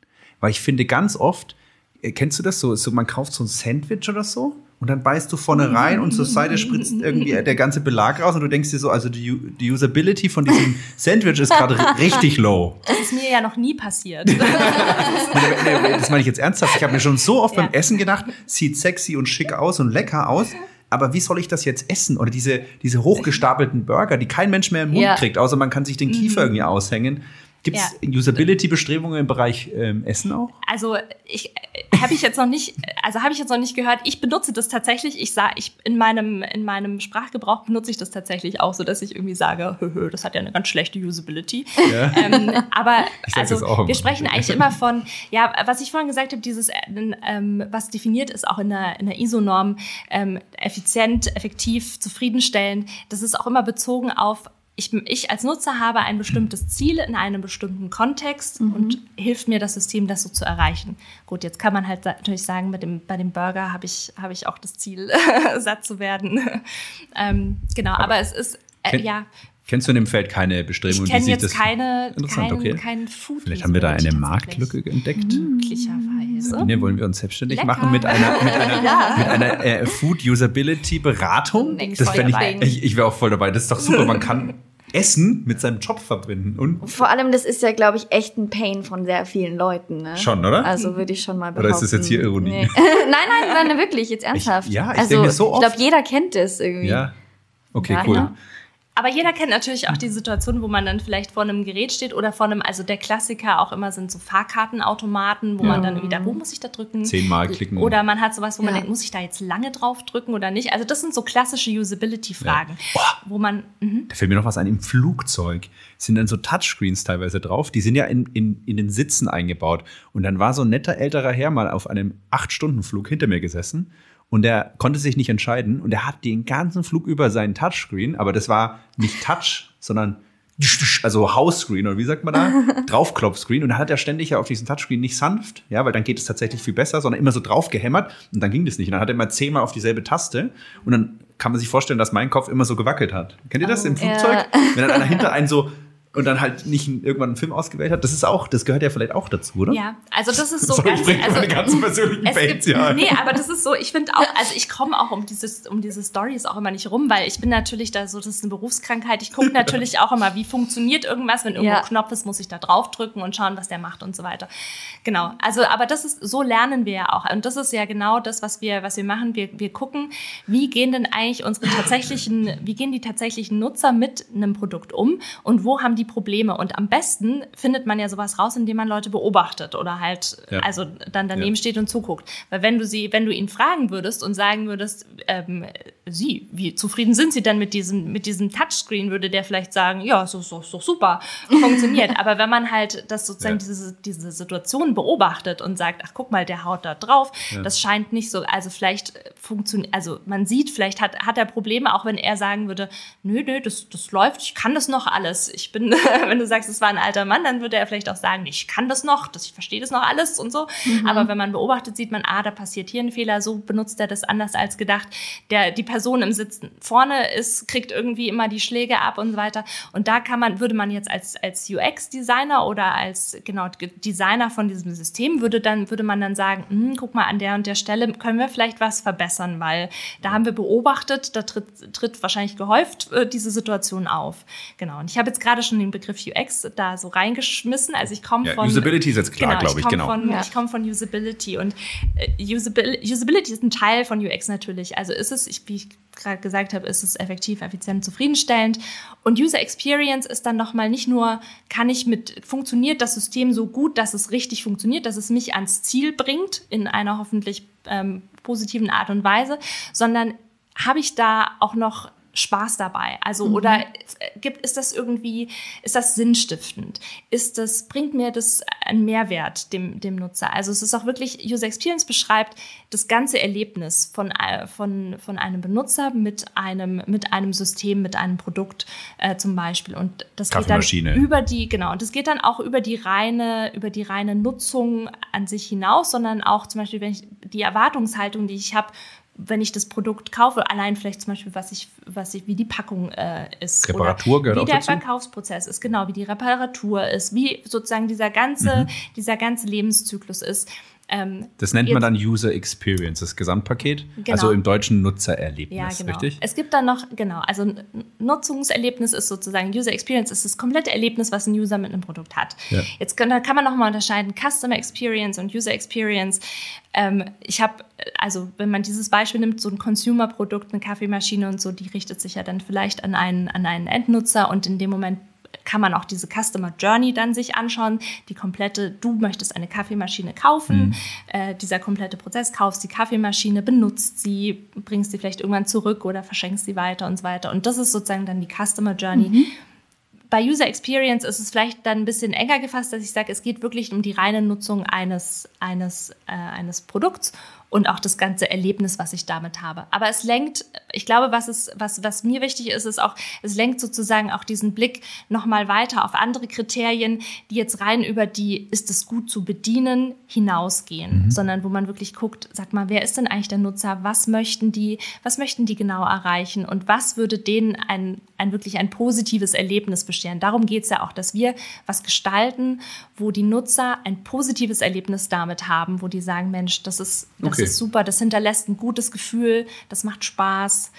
Weil ich finde ganz oft, äh, kennst du das so, so man kauft so ein Sandwich oder so und dann beißt du vorne rein und zur Seite spritzt irgendwie der ganze Belag raus und du denkst dir so, also die, die Usability von diesem Sandwich ist gerade richtig low. Das ist mir ja noch nie passiert. das meine ich jetzt ernsthaft. Ich habe mir schon so oft ja. beim Essen gedacht, sieht sexy und schick aus und lecker aus. Aber wie soll ich das jetzt essen? Oder diese, diese hochgestapelten Burger, die kein Mensch mehr im Mund ja. kriegt, außer man kann sich den Kiefer mhm. irgendwie aushängen. Gibt es ja. Usability-Bestrebungen im Bereich ähm, Essen auch? Also ich äh, habe ich jetzt noch nicht, also habe ich jetzt noch nicht gehört. Ich benutze das tatsächlich. Ich sage, ich in meinem in meinem Sprachgebrauch benutze ich das tatsächlich auch, so dass ich irgendwie sage, hö, hö, das hat ja eine ganz schlechte Usability. Ja. Ähm, aber also wir sprechen eigentlich immer von, ja, was ich vorhin gesagt habe, dieses, äh, ähm, was definiert ist auch in der in der ISO-Norm, ähm, effizient, effektiv, zufriedenstellend. Das ist auch immer bezogen auf ich, ich als Nutzer habe ein bestimmtes Ziel in einem bestimmten Kontext mhm. und hilft mir das System, das so zu erreichen. Gut, jetzt kann man halt natürlich sagen, mit dem, bei dem Burger habe ich, hab ich auch das Ziel, satt zu werden. ähm, genau, aber, aber, es ist, äh, ja. Kennst du in dem Feld keine Bestrebungen, ich die jetzt das keine, interessant, kein, okay. kein Food Vielleicht haben wir da eine Marktlücke entdeckt. Möglicherweise. Sabine, wollen wir uns selbstständig Lecker. machen mit einer, mit einer, ja. mit einer äh, Food Usability Beratung? Das ich, ich, ich wäre auch voll dabei. Das ist doch super. Man kann Essen mit seinem Job verbinden. Und Vor allem, das ist ja, glaube ich, echt ein Pain von sehr vielen Leuten. Ne? Schon, oder? Also würde ich schon mal behaupten. Oder ist das jetzt hier Ironie? Nee. nein, nein, nein, wirklich, jetzt ernsthaft. Ich, ja, ich also, denke so oft. Ich glaube, jeder kennt das irgendwie. Ja, okay, Daher. cool. Aber jeder kennt natürlich auch die Situation, wo man dann vielleicht vor einem Gerät steht oder vor einem, also der Klassiker auch immer sind so Fahrkartenautomaten, wo ja. man dann wieder, wo muss ich da drücken? Zehnmal klicken. Oder man hat sowas, wo ja. man denkt, muss ich da jetzt lange drauf drücken oder nicht? Also das sind so klassische Usability-Fragen, ja. wo man. Mhm. Da fällt mir noch was an, im Flugzeug sind dann so Touchscreens teilweise drauf, die sind ja in, in, in den Sitzen eingebaut. Und dann war so ein netter älterer Herr mal auf einem Acht-Stunden-Flug hinter mir gesessen und der konnte sich nicht entscheiden und er hat den ganzen Flug über seinen Touchscreen, aber das war nicht Touch, sondern also House-Screen oder wie sagt man da? Draufklopfscreen. Und dann hat er ständig ja auf diesen Touchscreen nicht sanft, ja, weil dann geht es tatsächlich viel besser, sondern immer so drauf gehämmert und dann ging das nicht. Und dann hat er immer zehnmal auf dieselbe Taste und dann kann man sich vorstellen, dass mein Kopf immer so gewackelt hat. Kennt ihr das oh, im Flugzeug? Ja. Wenn dann einer hinter einen so und dann halt nicht irgendwann einen Film ausgewählt hat. Das ist auch, das gehört ja vielleicht auch dazu, oder? Ja, also das ist so Sorry, ganz, ich also, meine ganzen persönlichen Fates, ja. Nee, aber das ist so, ich finde auch, also ich komme auch um dieses, um diese Stories auch immer nicht rum, weil ich bin natürlich da so, das ist eine Berufskrankheit. Ich gucke natürlich auch immer, wie funktioniert irgendwas, wenn irgendwo ja. ein Knopf ist, muss ich da draufdrücken und schauen, was der macht und so weiter. Genau. Also, aber das ist, so lernen wir ja auch. Und das ist ja genau das, was wir, was wir machen. Wir, wir gucken, wie gehen denn eigentlich unsere tatsächlichen, wie gehen die tatsächlichen Nutzer mit einem Produkt um und wo haben die Probleme. Und am besten findet man ja sowas raus, indem man Leute beobachtet oder halt, ja. also dann daneben ja. steht und zuguckt. Weil wenn du sie, wenn du ihn fragen würdest und sagen würdest, ähm, Sie, wie zufrieden sind Sie denn mit diesem, mit diesem Touchscreen, würde der vielleicht sagen, ja, so, so, so super, funktioniert. Aber wenn man halt das sozusagen ja. diese, diese Situation beobachtet und sagt, ach guck mal, der haut da drauf, das scheint nicht so, also vielleicht funktioniert, also man sieht, vielleicht hat, hat er Probleme, auch wenn er sagen würde, nö, nö, das, das läuft, ich kann das noch alles. Ich bin wenn du sagst, es war ein alter Mann, dann würde er vielleicht auch sagen, ich kann das noch, das, ich verstehe das noch alles und so. Mhm. Aber wenn man beobachtet, sieht man, ah, da passiert hier ein Fehler, so benutzt er das anders als gedacht. Der, die Person im Sitzen vorne ist, kriegt irgendwie immer die Schläge ab und so weiter. Und da kann man, würde man jetzt als, als UX-Designer oder als, genau, Designer von diesem System, würde dann, würde man dann sagen, hm, guck mal, an der und der Stelle können wir vielleicht was verbessern, weil da haben wir beobachtet, da tritt, tritt wahrscheinlich gehäuft äh, diese Situation auf. Genau. Und ich habe jetzt gerade schon den Begriff UX da so reingeschmissen. Also ich komme ja, von Usability ist jetzt klar, genau, glaube ich, genau. Von, ja. Ich komme von Usability und äh, Usability, Usability ist ein Teil von UX natürlich. Also ist es, ich, wie ich gerade gesagt habe, ist es effektiv, effizient, zufriedenstellend. Und User Experience ist dann nochmal nicht nur, kann ich mit, funktioniert das System so gut, dass es richtig funktioniert, dass es mich ans Ziel bringt in einer hoffentlich ähm, positiven Art und Weise, sondern habe ich da auch noch Spaß dabei? Also, mhm. oder gibt, ist das irgendwie, ist das sinnstiftend? Ist das, bringt mir das einen Mehrwert dem, dem Nutzer? Also, es ist auch wirklich, User Experience beschreibt das ganze Erlebnis von, äh, von, von einem Benutzer mit einem, mit einem System, mit einem Produkt äh, zum Beispiel. Und das geht dann über die, genau, und das geht dann auch über die reine, über die reine Nutzung an sich hinaus, sondern auch zum Beispiel, wenn ich die Erwartungshaltung, die ich habe, wenn ich das Produkt kaufe, allein vielleicht zum Beispiel, was ich, was ich, wie die Packung äh, ist. Reparatur gehört wie auch der dazu? Verkaufsprozess ist, genau, wie die Reparatur ist, wie sozusagen dieser ganze, mhm. dieser ganze Lebenszyklus ist. Ähm, das nennt man dann User Experience, das Gesamtpaket. Genau. Also im deutschen Nutzererlebnis, ja, genau. richtig? Es gibt dann noch, genau, also Nutzungserlebnis ist sozusagen User Experience, ist das komplette Erlebnis, was ein User mit einem Produkt hat. Ja. Jetzt kann, kann man nochmal unterscheiden, Customer Experience und User Experience. Ähm, ich habe, also wenn man dieses Beispiel nimmt, so ein Consumer-Produkt, eine Kaffeemaschine und so, die richtet sich ja dann vielleicht an einen, an einen Endnutzer und in dem Moment kann man auch diese Customer Journey dann sich anschauen. Die komplette, du möchtest eine Kaffeemaschine kaufen, mhm. äh, dieser komplette Prozess, kaufst die Kaffeemaschine, benutzt sie, bringst sie vielleicht irgendwann zurück oder verschenkst sie weiter und so weiter. Und das ist sozusagen dann die Customer Journey. Mhm. Bei User Experience ist es vielleicht dann ein bisschen enger gefasst, dass ich sage, es geht wirklich um die reine Nutzung eines, eines, äh, eines Produkts und auch das ganze Erlebnis, was ich damit habe. Aber es lenkt, ich glaube, was, es, was, was mir wichtig ist, ist auch, es lenkt sozusagen auch diesen Blick nochmal weiter auf andere Kriterien, die jetzt rein über die, ist es gut zu bedienen, hinausgehen, mhm. sondern wo man wirklich guckt, sag mal, wer ist denn eigentlich der Nutzer? Was möchten die, was möchten die genau erreichen? Und was würde denen ein, ein wirklich ein positives Erlebnis bescheren? Darum geht es ja auch, dass wir was gestalten, wo die Nutzer ein positives Erlebnis damit haben, wo die sagen, Mensch, das ist, das okay. ist super, das hinterlässt ein gutes Gefühl, das macht Spaß.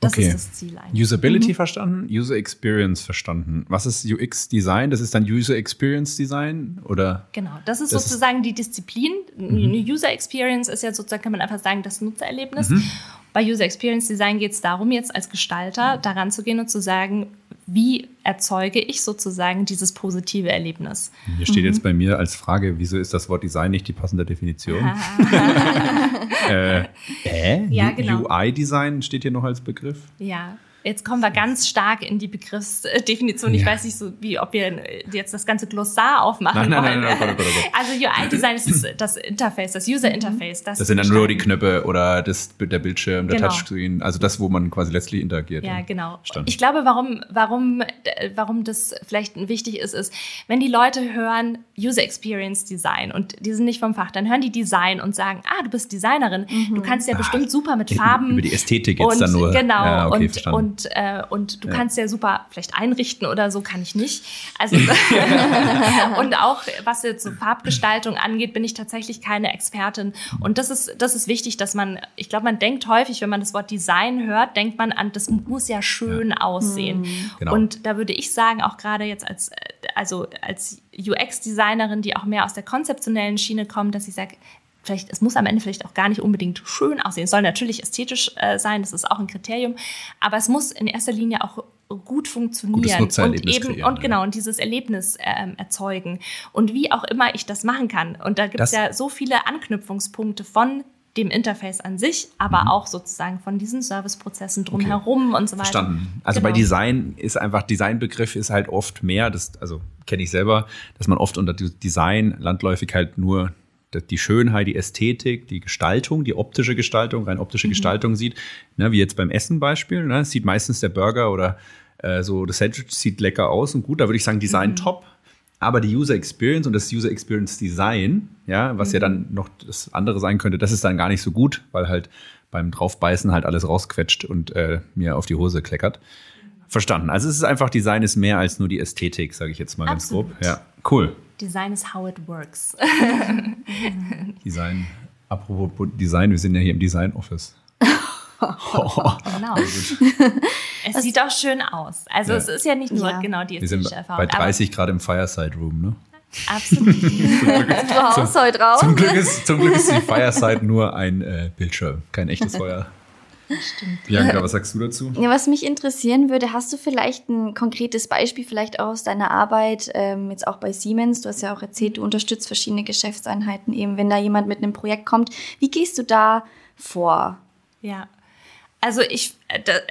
Das okay. ist das Ziel eigentlich. Usability mhm. verstanden, User Experience verstanden. Was ist UX Design? Das ist dann User Experience Design oder? Genau, das ist das sozusagen die Disziplin. Mhm. User Experience ist ja sozusagen, kann man einfach sagen, das Nutzererlebnis. Mhm. Bei User Experience Design geht es darum, jetzt als Gestalter daran zu gehen und zu sagen, wie erzeuge ich sozusagen dieses positive Erlebnis. Hier steht jetzt bei mir als Frage, wieso ist das Wort Design nicht die passende Definition? äh, äh? Ja, genau. UI-Design steht hier noch als Begriff. Ja. Jetzt kommen wir ganz stark in die Begriffsdefinition. Ich ja. weiß nicht so, wie, ob wir jetzt das ganze Glossar aufmachen nein, wollen. Nein, nein, nein, nein, nein, Also UI-Design ist das Interface, das User-Interface. Das, das sind dann nur die Knöpfe oder das, der Bildschirm, der genau. Touchscreen, also das, wo man quasi letztlich interagiert. Ja, genau. Stand. Ich glaube, warum, warum, warum das vielleicht wichtig ist, ist, wenn die Leute hören User Experience Design und die sind nicht vom Fach, dann hören die Design und sagen, ah, du bist Designerin, mhm. du kannst ja Ach, bestimmt super mit Farben. Über die Ästhetik jetzt dann nur. Genau, ja, okay, und, verstanden. und und, äh, und du ja. kannst ja super vielleicht einrichten oder so, kann ich nicht. Also und auch was jetzt so Farbgestaltung angeht, bin ich tatsächlich keine Expertin. Und das ist, das ist wichtig, dass man, ich glaube, man denkt häufig, wenn man das Wort Design hört, denkt man an, das muss ja schön ja. aussehen. Mhm. Genau. Und da würde ich sagen, auch gerade jetzt als, also als UX-Designerin, die auch mehr aus der konzeptionellen Schiene kommt, dass ich sage, vielleicht, es muss am Ende vielleicht auch gar nicht unbedingt schön aussehen. Es soll natürlich ästhetisch äh, sein, das ist auch ein Kriterium, aber es muss in erster Linie auch gut funktionieren und eben und genau und dieses Erlebnis ähm, erzeugen und wie auch immer ich das machen kann und da gibt es ja so viele Anknüpfungspunkte von dem Interface an sich, aber mhm. auch sozusagen von diesen Serviceprozessen drumherum okay. und so weiter. Verstanden. Also genau. bei Design ist einfach, Designbegriff ist halt oft mehr, das, also kenne ich selber, dass man oft unter Design landläufig halt nur die Schönheit, die Ästhetik, die Gestaltung, die optische Gestaltung, rein optische mhm. Gestaltung sieht, ne, wie jetzt beim Essen Beispiel, ne, sieht meistens der Burger oder äh, so das Sandwich sieht lecker aus und gut, da würde ich sagen Design mhm. top, aber die User Experience und das User Experience Design, ja, was mhm. ja dann noch das andere sein könnte, das ist dann gar nicht so gut, weil halt beim draufbeißen halt alles rausquetscht und äh, mir auf die Hose kleckert. Verstanden. Also es ist einfach Design ist mehr als nur die Ästhetik, sage ich jetzt mal Absolut. ganz grob. Ja, cool. Design is how it works. Design. Apropos Design, wir sind ja hier im Design Office. Oh, genau. es sieht auch schön aus. Also ja. es ist ja nicht nur ja. genau die Wir sind bei 30 Grad im Fireside Room, ne? Absolut. du haust heute raus. Zum Glück, ist, zum Glück ist die Fireside nur ein äh, Bildschirm, kein echtes Feuer. Stimmt. Bianca, was sagst du dazu? Ja, was mich interessieren würde, hast du vielleicht ein konkretes Beispiel, vielleicht auch aus deiner Arbeit, ähm, jetzt auch bei Siemens? Du hast ja auch erzählt, du unterstützt verschiedene Geschäftseinheiten eben, wenn da jemand mit einem Projekt kommt. Wie gehst du da vor? Ja. Also ich,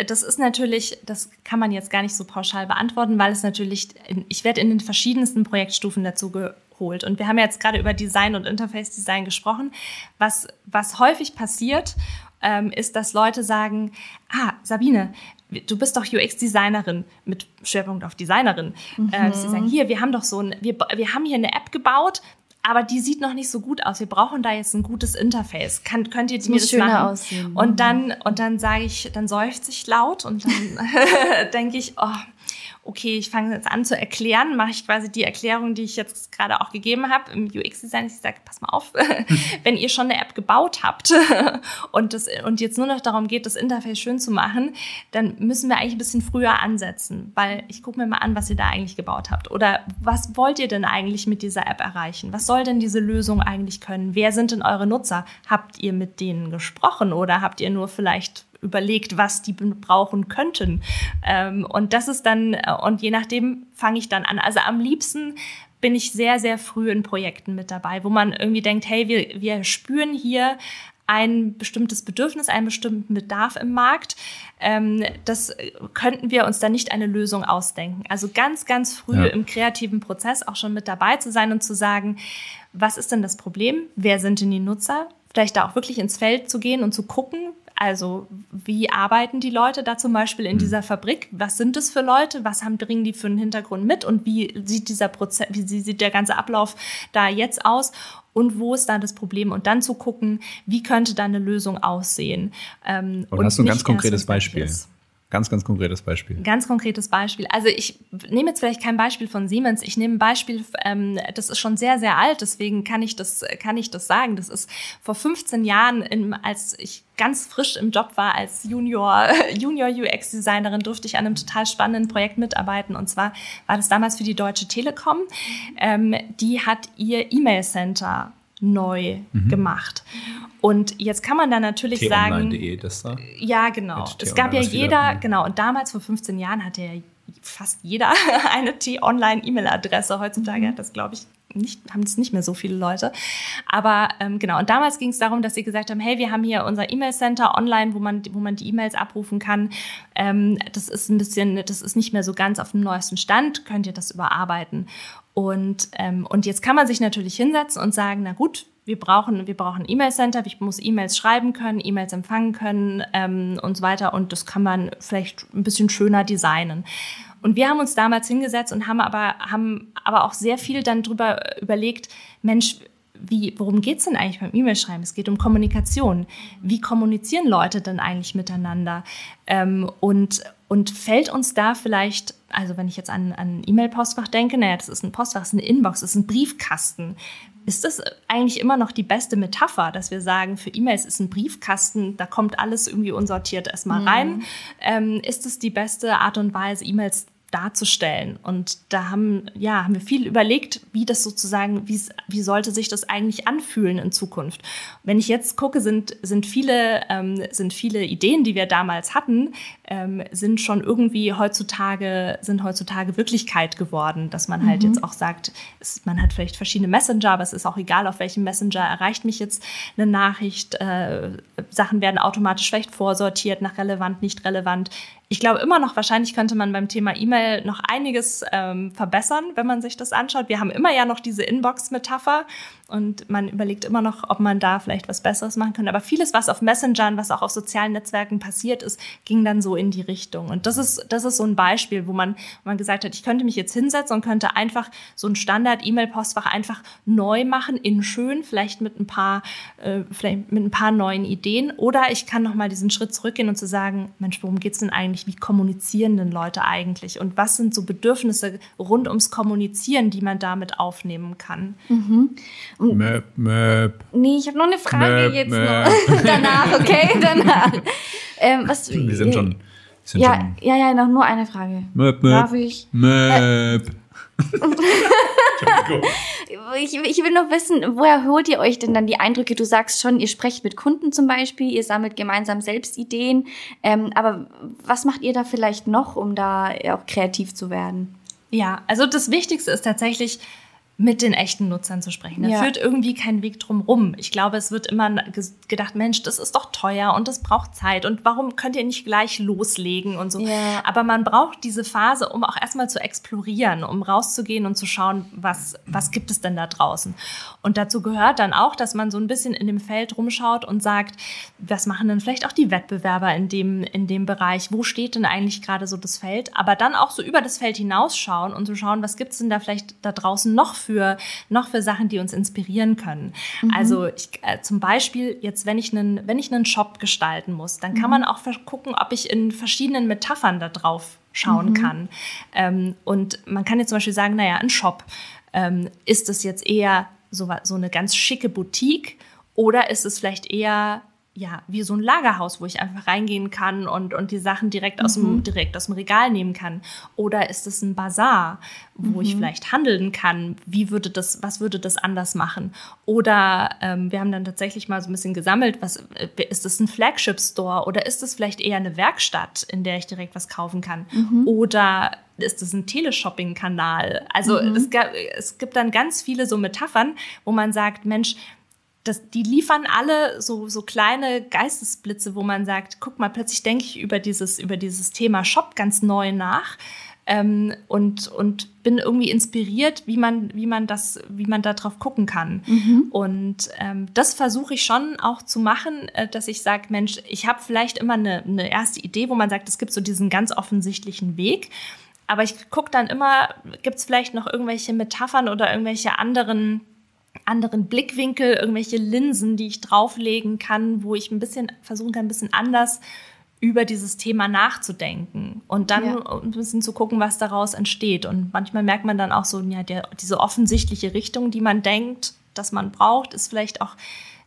das ist natürlich, das kann man jetzt gar nicht so pauschal beantworten, weil es natürlich, ich werde in den verschiedensten Projektstufen dazu geholt. Und wir haben jetzt gerade über Design und Interface Design gesprochen, was, was häufig passiert ähm, ist, dass Leute sagen, ah, Sabine, du bist doch UX-Designerin mit Schwerpunkt auf Designerin. Mhm. Äh, sie sagen, hier, wir haben doch so ein, wir, wir haben hier eine App gebaut, aber die sieht noch nicht so gut aus. Wir brauchen da jetzt ein gutes Interface. Kann, könnt ihr das mir das schöner machen? Aussehen. Und dann, und dann sage ich, dann seufze ich laut und dann denke ich, oh, okay, ich fange jetzt an zu erklären, mache ich quasi die Erklärung, die ich jetzt gerade auch gegeben habe im UX-Design. Ich sage, pass mal auf, wenn ihr schon eine App gebaut habt und, das, und jetzt nur noch darum geht, das Interface schön zu machen, dann müssen wir eigentlich ein bisschen früher ansetzen, weil ich gucke mir mal an, was ihr da eigentlich gebaut habt. Oder was wollt ihr denn eigentlich mit dieser App erreichen? Was soll denn diese Lösung eigentlich können? Wer sind denn eure Nutzer? Habt ihr mit denen gesprochen oder habt ihr nur vielleicht überlegt, was die brauchen könnten. Ähm, und das ist dann, äh, und je nachdem fange ich dann an. Also am liebsten bin ich sehr, sehr früh in Projekten mit dabei, wo man irgendwie denkt, hey, wir, wir spüren hier ein bestimmtes Bedürfnis, einen bestimmten Bedarf im Markt. Ähm, das könnten wir uns da nicht eine Lösung ausdenken. Also ganz, ganz früh ja. im kreativen Prozess auch schon mit dabei zu sein und zu sagen, was ist denn das Problem? Wer sind denn die Nutzer? Vielleicht da auch wirklich ins Feld zu gehen und zu gucken, also wie arbeiten die Leute da zum Beispiel in hm. dieser Fabrik? Was sind es für Leute? Was haben, bringen die für einen Hintergrund mit? Und wie sieht dieser Prozess, wie sieht der ganze Ablauf da jetzt aus? Und wo ist da das Problem? Und dann zu gucken, wie könnte da eine Lösung aussehen? Ähm, und, und hast du ein ganz konkretes Beispiel? Ist. Ganz, ganz konkretes Beispiel. Ganz konkretes Beispiel. Also ich nehme jetzt vielleicht kein Beispiel von Siemens. Ich nehme ein Beispiel, ähm, das ist schon sehr, sehr alt, deswegen kann ich das, kann ich das sagen. Das ist vor 15 Jahren, in, als ich ganz frisch im Job war als Junior, Junior UX-Designerin, durfte ich an einem total spannenden Projekt mitarbeiten. Und zwar war das damals für die Deutsche Telekom. Ähm, die hat ihr E-Mail-Center neu mhm. gemacht. Und jetzt kann man da natürlich sagen, das da? ja genau. Es gab ja jeder, genau. Und damals vor 15 Jahren hatte ja fast jeder eine T-Online-E-Mail-Adresse. Heutzutage hat das, glaube ich, nicht, haben es nicht mehr so viele Leute. Aber ähm, genau, und damals ging es darum, dass sie gesagt haben, hey, wir haben hier unser E-Mail-Center online, wo man, wo man die E-Mails abrufen kann. Ähm, das ist ein bisschen, das ist nicht mehr so ganz auf dem neuesten Stand, könnt ihr das überarbeiten. Und, ähm, und jetzt kann man sich natürlich hinsetzen und sagen, na gut, wir brauchen, wir brauchen E-Mail-Center, ich muss E-Mails schreiben können, E-Mails empfangen können ähm, und so weiter. Und das kann man vielleicht ein bisschen schöner designen. Und wir haben uns damals hingesetzt und haben aber, haben aber auch sehr viel dann drüber überlegt, Mensch, wie, worum geht's denn eigentlich beim E-Mail-Schreiben? Es geht um Kommunikation. Wie kommunizieren Leute denn eigentlich miteinander? Ähm, und, und fällt uns da vielleicht, also wenn ich jetzt an, an E-Mail-Postfach denke, naja, das ist ein Postfach, das ist eine Inbox, das ist ein Briefkasten. Ist das eigentlich immer noch die beste Metapher, dass wir sagen, für E-Mails ist ein Briefkasten, da kommt alles irgendwie unsortiert erstmal mhm. rein? Ähm, ist es die beste Art und Weise, E-Mails darzustellen. Und da haben, ja, haben wir viel überlegt, wie das sozusagen, wie, wie sollte sich das eigentlich anfühlen in Zukunft. Wenn ich jetzt gucke, sind, sind, viele, ähm, sind viele Ideen, die wir damals hatten, ähm, sind schon irgendwie heutzutage, sind heutzutage Wirklichkeit geworden, dass man halt mhm. jetzt auch sagt, es, man hat vielleicht verschiedene Messenger, aber es ist auch egal, auf welchem Messenger erreicht mich jetzt eine Nachricht. Äh, Sachen werden automatisch schlecht vorsortiert, nach relevant, nicht relevant ich glaube immer noch, wahrscheinlich könnte man beim Thema E-Mail noch einiges ähm, verbessern, wenn man sich das anschaut. Wir haben immer ja noch diese Inbox-Metapher und man überlegt immer noch, ob man da vielleicht was Besseres machen könnte. Aber vieles, was auf Messengern, was auch auf sozialen Netzwerken passiert ist, ging dann so in die Richtung. Und das ist, das ist so ein Beispiel, wo man, wo man gesagt hat, ich könnte mich jetzt hinsetzen und könnte einfach so ein Standard-E-Mail-Postfach einfach neu machen, in schön, vielleicht mit ein paar, äh, vielleicht mit ein paar neuen Ideen. Oder ich kann noch mal diesen Schritt zurückgehen und zu sagen, Mensch, worum geht's denn eigentlich? eigentlich, wie kommunizieren denn Leute eigentlich und was sind so Bedürfnisse rund ums Kommunizieren, die man damit aufnehmen kann. Mhm. Möp, möp. Nee, ich habe noch eine Frage möp, jetzt möp. noch. danach, okay, danach. Ähm, was, Wir sind schon. Sind ja, schon ja, ja, noch nur eine Frage. Möp, möp. Darf ich? Möp. ich, ich will noch wissen, woher holt ihr euch denn dann die Eindrücke? Du sagst schon, ihr sprecht mit Kunden zum Beispiel, ihr sammelt gemeinsam selbst Ideen. Ähm, aber was macht ihr da vielleicht noch, um da auch kreativ zu werden? Ja, also das Wichtigste ist tatsächlich, mit den echten Nutzern zu sprechen. Da ja. führt irgendwie kein Weg drum rum. Ich glaube, es wird immer gedacht, Mensch, das ist doch teuer und das braucht Zeit und warum könnt ihr nicht gleich loslegen und so. Ja. Aber man braucht diese Phase, um auch erstmal zu explorieren, um rauszugehen und zu schauen, was, was gibt es denn da draußen. Und dazu gehört dann auch, dass man so ein bisschen in dem Feld rumschaut und sagt, was machen denn vielleicht auch die Wettbewerber in dem, in dem Bereich? Wo steht denn eigentlich gerade so das Feld? Aber dann auch so über das Feld hinausschauen und zu schauen, was gibt es denn da vielleicht da draußen noch für, noch für Sachen, die uns inspirieren können. Mhm. Also ich, äh, zum Beispiel jetzt, wenn ich einen, wenn ich einen Shop gestalten muss, dann kann mhm. man auch gucken, ob ich in verschiedenen Metaphern da drauf schauen mhm. kann. Ähm, und man kann jetzt zum Beispiel sagen, naja, ein Shop, ähm, ist es jetzt eher so, so eine ganz schicke Boutique oder ist es vielleicht eher ja, wie so ein Lagerhaus, wo ich einfach reingehen kann und, und die Sachen direkt aus, dem, mhm. direkt aus dem Regal nehmen kann? Oder ist es ein Bazar, wo mhm. ich vielleicht handeln kann? Wie würde das, was würde das anders machen? Oder ähm, wir haben dann tatsächlich mal so ein bisschen gesammelt, was äh, ist das ein Flagship-Store oder ist es vielleicht eher eine Werkstatt, in der ich direkt was kaufen kann? Mhm. Oder ist das ein Teleshopping-Kanal? Also mhm. es, es gibt dann ganz viele so Metaphern, wo man sagt, Mensch, das, die liefern alle so, so kleine Geistesblitze, wo man sagt, guck mal, plötzlich denke ich über dieses, über dieses Thema Shop ganz neu nach. Ähm, und, und bin irgendwie inspiriert, wie man, wie man das, wie man da drauf gucken kann. Mhm. Und ähm, das versuche ich schon auch zu machen, äh, dass ich sage, Mensch, ich habe vielleicht immer eine, eine erste Idee, wo man sagt, es gibt so diesen ganz offensichtlichen Weg. Aber ich gucke dann immer, gibt es vielleicht noch irgendwelche Metaphern oder irgendwelche anderen anderen Blickwinkel, irgendwelche Linsen, die ich drauflegen kann, wo ich ein bisschen versuchen kann, ein bisschen anders über dieses Thema nachzudenken und dann ja. ein bisschen zu gucken, was daraus entsteht. Und manchmal merkt man dann auch so, ja, der, diese offensichtliche Richtung, die man denkt, dass man braucht, ist vielleicht auch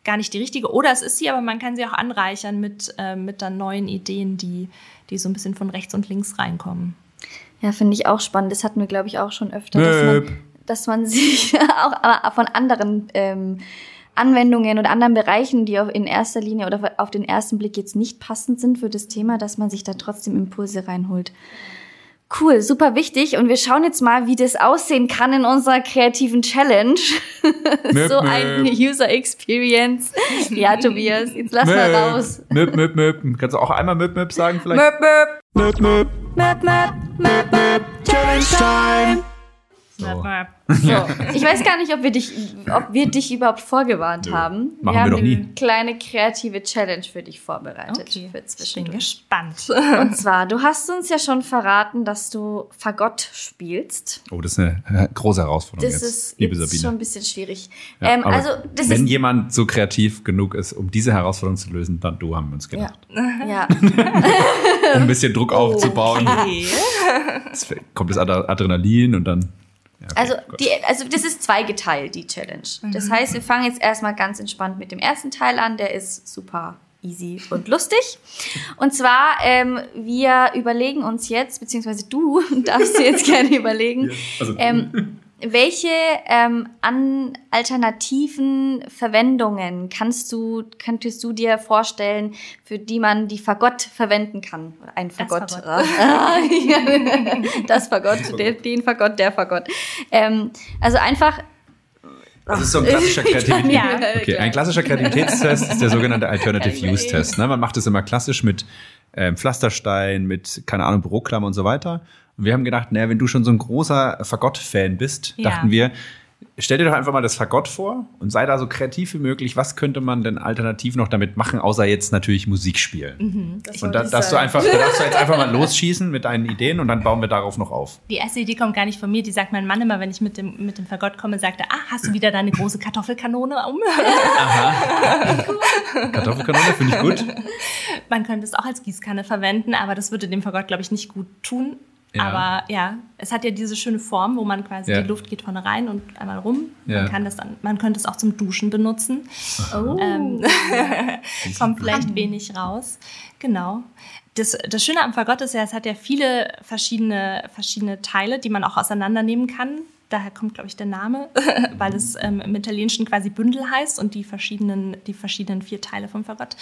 gar nicht die richtige. Oder es ist sie, aber man kann sie auch anreichern mit, äh, mit dann neuen Ideen, die, die so ein bisschen von rechts und links reinkommen. Ja, finde ich auch spannend. Das hatten wir, glaube ich, auch schon öfter, dass man, dass man sich auch von anderen ähm, Anwendungen und anderen Bereichen, die in erster Linie oder auf den ersten Blick jetzt nicht passend sind für das Thema, dass man sich da trotzdem Impulse reinholt. Cool, super wichtig. Und wir schauen jetzt mal, wie das aussehen kann in unserer kreativen Challenge. Möp, so möp. ein User Experience. Ja, Tobias, jetzt lass mal raus. Möp, möp, möp. Kannst du auch einmal möp, möp sagen vielleicht? Möp, möp, möp, möp. möp, möp, möp, möp. Challenge Time. So. So, ich weiß gar nicht, ob wir dich, ob wir dich überhaupt vorgewarnt Nö, haben. machen wir haben doch eine nie. kleine kreative Challenge für dich vorbereitet. Okay, Für ich bin gespannt. Und zwar, du hast uns ja schon verraten, dass du Fagott spielst. Oh, das ist eine äh, große Herausforderung Das jetzt, ist liebe jetzt Sabine. schon ein bisschen schwierig. Ja, ähm, also, das wenn ist. jemand so kreativ genug ist, um diese Herausforderung zu lösen, dann du haben wir uns Ja, gedacht. ja. Um ein bisschen Druck aufzubauen. Okay. Jetzt kommt das Ad- Adrenalin und dann. Ja, okay, Also, die, also das ist zweigeteilt, die Challenge. Das heißt, wir fangen jetzt erstmal ganz entspannt mit dem ersten Teil an. Der ist super easy und lustig. Und zwar, ähm, wir überlegen uns jetzt, beziehungsweise du darfst dir jetzt gerne überlegen, also, ähm, welche ähm, an alternativen Verwendungen kannst du, könntest du dir vorstellen, für die man die Fagott verwenden kann? Ein Fagott. Fagott. Ah, ja. das Fagott, der, den Fagott, der Fagott. Ähm, also einfach. Das ist so ein klassischer Kreativität. Ja, Okay, ein klassischer Kreativitätstest ist der sogenannte Alternative Use Test. Ne? Man macht es immer klassisch mit ähm, Pflasterstein, mit, keine Ahnung, Büroklammer und so weiter. Und wir haben gedacht, naja, wenn du schon so ein großer Fagott-Fan bist, Ja. dachten wir, stell dir doch einfach mal das Fagott vor und sei da so kreativ wie möglich. Was könnte man denn alternativ noch damit machen, außer jetzt natürlich Musik spielen? Und da darfst du einfach, da darfst du jetzt einfach mal losschießen mit deinen Ideen und dann bauen wir darauf noch auf. Die erste Idee kommt gar nicht von mir. Die sagt mein Mann immer, wenn ich mit dem, mit dem Fagott komme, sagt er, ah, hast du wieder deine große Kartoffelkanone um? Kartoffelkanone finde ich gut. Man könnte es auch als Gießkanne verwenden, aber das würde dem Fagott, glaube ich, nicht gut tun. Ja. Aber ja, es hat ja diese schöne Form, wo man quasi Ja. die Luft geht vorne rein und einmal rum. Ja. Man, kann das dann, man könnte es auch zum Duschen benutzen. Oh. Ähm, kommt vielleicht wenig raus. Genau. Das, das Schöne am Fagott ist ja, es hat ja viele verschiedene, verschiedene Teile, die man auch auseinandernehmen kann. Daher kommt, glaube ich, der Name, weil es ähm, im Italienischen quasi Bündel heißt und die verschiedenen, die verschiedenen vier Teile vom Fagott.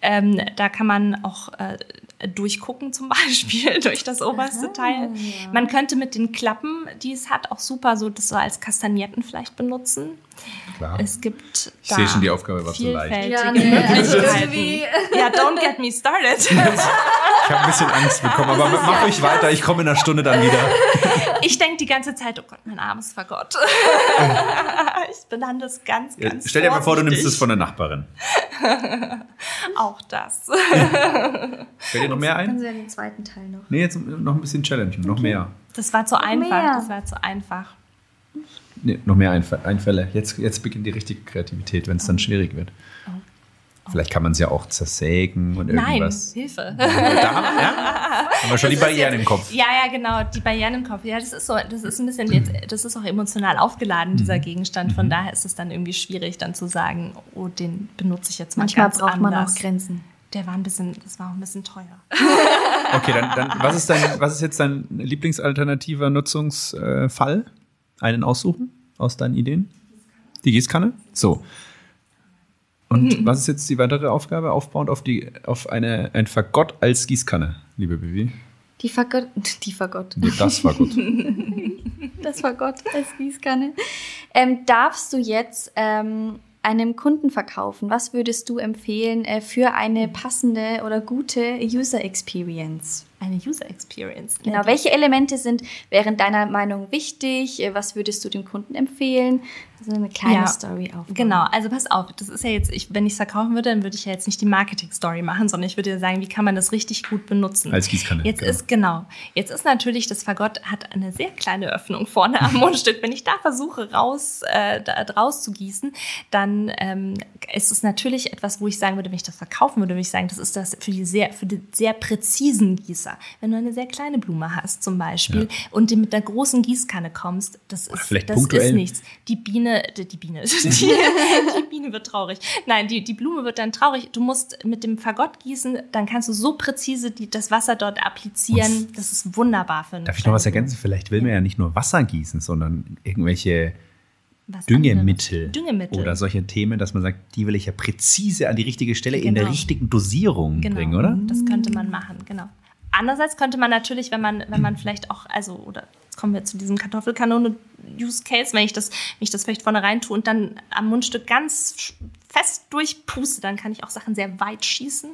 Ähm, da kann man auch äh, durchgucken, zum Beispiel durch das oberste Teil. Man könnte mit den Klappen, die es hat, auch super so das so als Kastagnetten vielleicht benutzen. Klar. Es gibt Ich sehe schon, die Aufgabe war zu leicht. Ja, nee, also Ja, don't get me started. Ich habe ein bisschen Angst bekommen, aber mach ruhig weiter. Ich komme in einer Stunde dann wieder. Ich denke die ganze Zeit, oh Gott, mein armes Fagott. ich benanne das ganz, ganz Stell dir mal vor, du nimmst es von der Nachbarin. Auch das. Fällt dir noch mehr Können ein? Sie ja den zweiten Teil noch. Nee, jetzt noch ein bisschen Challenge, noch mehr. Das war zu einfach. mehr. Das war zu einfach. Nee, noch mehr Einf Einfälle. Jetzt, jetzt beginnt die richtige Kreativität, wenn es dann schwierig wird. Vielleicht kann man es ja auch zersägen und Nein, irgendwas. Hilfe. Da haben, ja? haben wir schon die Das ist Barrieren jetzt- im Kopf. Ja, ja, genau, die Barrieren im Kopf. Ja, das ist so, das ist ein bisschen jetzt, das ist auch emotional aufgeladen, Mhm. dieser Gegenstand. Von daher ist es dann irgendwie schwierig, dann zu sagen, oh, den benutze ich jetzt mal Manchmal ganz braucht man anders. auch Grenzen. Der war ein bisschen, das war auch ein bisschen teuer. Okay, dann, dann was, ist dein, was ist jetzt dein lieblingsalternativer Nutzungsfall? Einen aussuchen aus deinen Ideen? Die Gießkanne? So. Und was ist jetzt die weitere Aufgabe? Aufbauend auf, die, auf eine, ein Fagott als Gießkanne, liebe Bibi. Die Fagott, die Fagott. Nee, das war gut. Das Fagott als Gießkanne. Ähm, darfst du jetzt ähm, einem Kunden verkaufen? Was würdest du empfehlen äh, für eine passende oder gute User Experience? Eine User Experience. Genau, welche Elemente sind wären deiner Meinung wichtig? Äh, Was würdest du dem Kunden empfehlen? Also eine kleine Ja, Story aufbauen. Genau, also pass auf, das ist ja jetzt, ich, wenn ich es verkaufen würde, dann würde ich ja jetzt nicht die Marketing-Story machen, sondern ich würde ja sagen, wie kann man das richtig gut benutzen. Als Gießkanne, Jetzt genau. ist, genau, jetzt ist natürlich, das Fagott hat eine sehr kleine Öffnung vorne am Mundstück. Wenn ich da versuche, raus, äh, da, draus zu gießen, dann ähm, ist es natürlich etwas, wo ich sagen würde, wenn ich das verkaufen würde, würde ich sagen, das ist das für die sehr, für die sehr präzisen Gießer. Wenn du eine sehr kleine Blume hast zum Beispiel Ja. und mit einer großen Gießkanne kommst, das ist, vielleicht das punktuell. ist nichts. Die Biene, die, die Biene, die, die Biene wird traurig. Nein, die, die Blume wird dann traurig. Du musst mit dem Fagott gießen, dann kannst du so präzise die, das Wasser dort applizieren. Das ist wunderbar für eine Darf ich noch was ergänzen? Vielleicht will man ja nicht nur Wasser gießen, sondern irgendwelche was Düngemittel. Düngemittel. oder solche Themen, dass man sagt, die will ich ja präzise an die richtige Stelle in der Genau. richtigen Dosierung genau. bringen, oder? Das könnte man machen, genau. Andererseits könnte man natürlich, wenn man, wenn man vielleicht auch, also, oder jetzt kommen wir zu diesem Kartoffelkanone-Use-Case, wenn ich das, wenn ich das vielleicht vorne rein tue und dann am Mundstück ganz fest durchpuste, dann kann ich auch Sachen sehr weit schießen.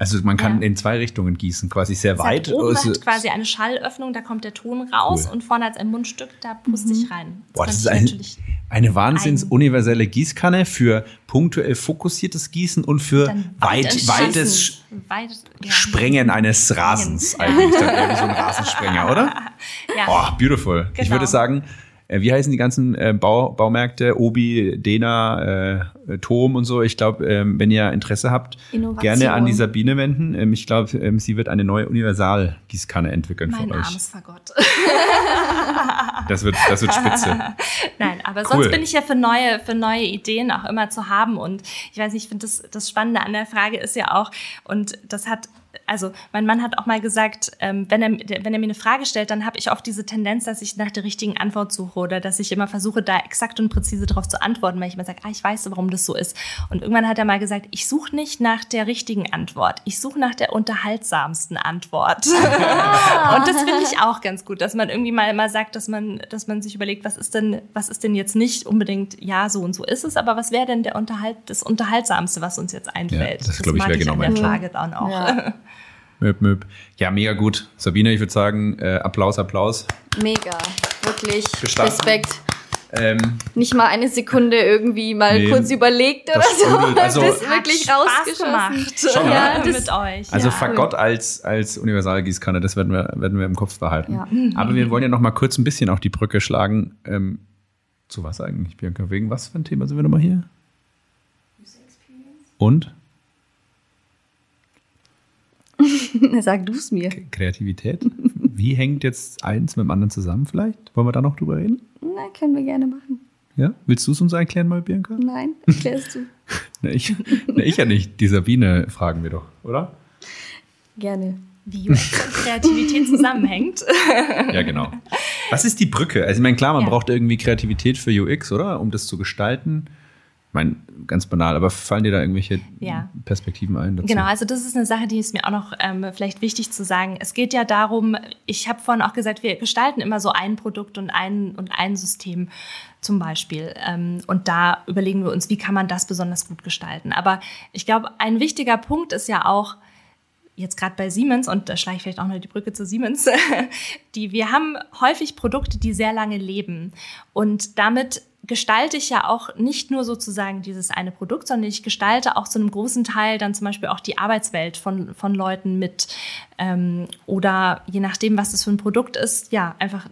Also man kann Ja. in zwei Richtungen gießen, quasi sehr Es weit. Hat oben Also- hat quasi eine Schallöffnung, da kommt der Ton raus Cool. und vorne hat es ein Mundstück, da puste ich rein. Boah, das ist ein, ich eine wahnsinns universelle Gießkanne für punktuell fokussiertes Gießen und für weit, weites. Weit, ja. Sprengen eines Rasens eigentlich. Dann eher wie so ein Rasensprenger, oder? Ja. Oh, beautiful. Ich Genau. würde sagen, äh, wie heißen die ganzen äh, Bau, Baumärkte? Obi, Dena, äh, Tom und so. Ich glaube, ähm, wenn ihr Interesse habt, Innovation. gerne an die Sabine wenden. Ähm, ich glaube, ähm, sie wird eine neue Universal-Gießkanne entwickeln Mein für euch. armes Fagott. Das wird, das wird spitze. Nein, aber Cool. sonst bin ich ja für neue, für neue Ideen auch immer zu haben. Und ich weiß nicht, ich finde das, das Spannende an der Frage ist ja auch, und das hat, also mein Mann hat auch mal gesagt, ähm, wenn, er, wenn er mir eine Frage stellt, dann habe ich oft diese Tendenz, dass ich nach der richtigen Antwort suche oder dass ich immer versuche, da exakt und präzise darauf zu antworten, weil ich immer sage, ah, ich weiß, warum das so ist. Und irgendwann hat er mal gesagt, ich suche nicht nach der richtigen Antwort, ich suche nach der unterhaltsamsten Antwort. Und das finde ich auch ganz gut, dass man irgendwie mal, mal sagt, dass man, dass man sich überlegt, was ist denn, was ist denn jetzt nicht unbedingt, ja, so und so ist es, aber was wäre denn der Unterhalt, das Unterhaltsamste, was uns jetzt einfällt? Ja, das, glaub ich, mag wäre genau an mein. Frage dann auch. Ja. Möp, möp. Ja, mega gut. Sabine, ich würde sagen, äh, Applaus, Applaus. Mega. Wirklich. Gestanden. Respekt. Ähm, Nicht mal eine Sekunde irgendwie mal Nee, kurz überlegt oder das so. sprudelt. Also- das ist wirklich rausgeschossen. Schon, ja, das, mit euch. also ja. Fagott als, als Universalgießkanne, das werden wir, werden wir im Kopf behalten. Ja. Aber wir wollen ja noch mal kurz ein bisschen auf die Brücke schlagen. Ähm, zu was eigentlich, Bianca? Wegen was für ein Thema sind wir nochmal hier? Und? Sag du es mir. Kreativität? Wie hängt jetzt eins mit dem anderen zusammen vielleicht? Wollen wir da noch drüber reden? Na, können wir gerne machen. Ja? Willst du es uns erklären mal, Bianca? Nein, erklärst du. Na, ich, na, ich ja nicht. Die Sabine fragen wir doch, oder? Gerne. Wie Kreativität zusammenhängt. Ja, genau. Was ist die Brücke? Also, ich meine, klar, man Ja. braucht irgendwie Kreativität für UX, oder? Um das zu gestalten. Ich meine, ganz banal, aber fallen dir da irgendwelche Ja. Perspektiven ein? Dazu? Genau, also das ist eine Sache, die ist mir auch noch ähm, vielleicht wichtig zu sagen. Es geht ja darum, ich habe vorhin auch gesagt, wir gestalten immer so ein Produkt und ein, und ein System zum Beispiel. Ähm, und da überlegen wir uns, wie kann man das besonders gut gestalten. Aber ich glaube, ein wichtiger Punkt ist ja auch, jetzt gerade bei Siemens, und da schlage ich vielleicht auch noch die Brücke zu Siemens, die, wir haben häufig Produkte, die sehr lange leben. Und damit gestalte ich ja auch nicht nur sozusagen dieses eine Produkt, sondern ich gestalte auch zu einem großen Teil dann zum Beispiel auch die Arbeitswelt von, von Leuten mit. Ähm, oder je nachdem, was das für ein Produkt ist, ja, einfach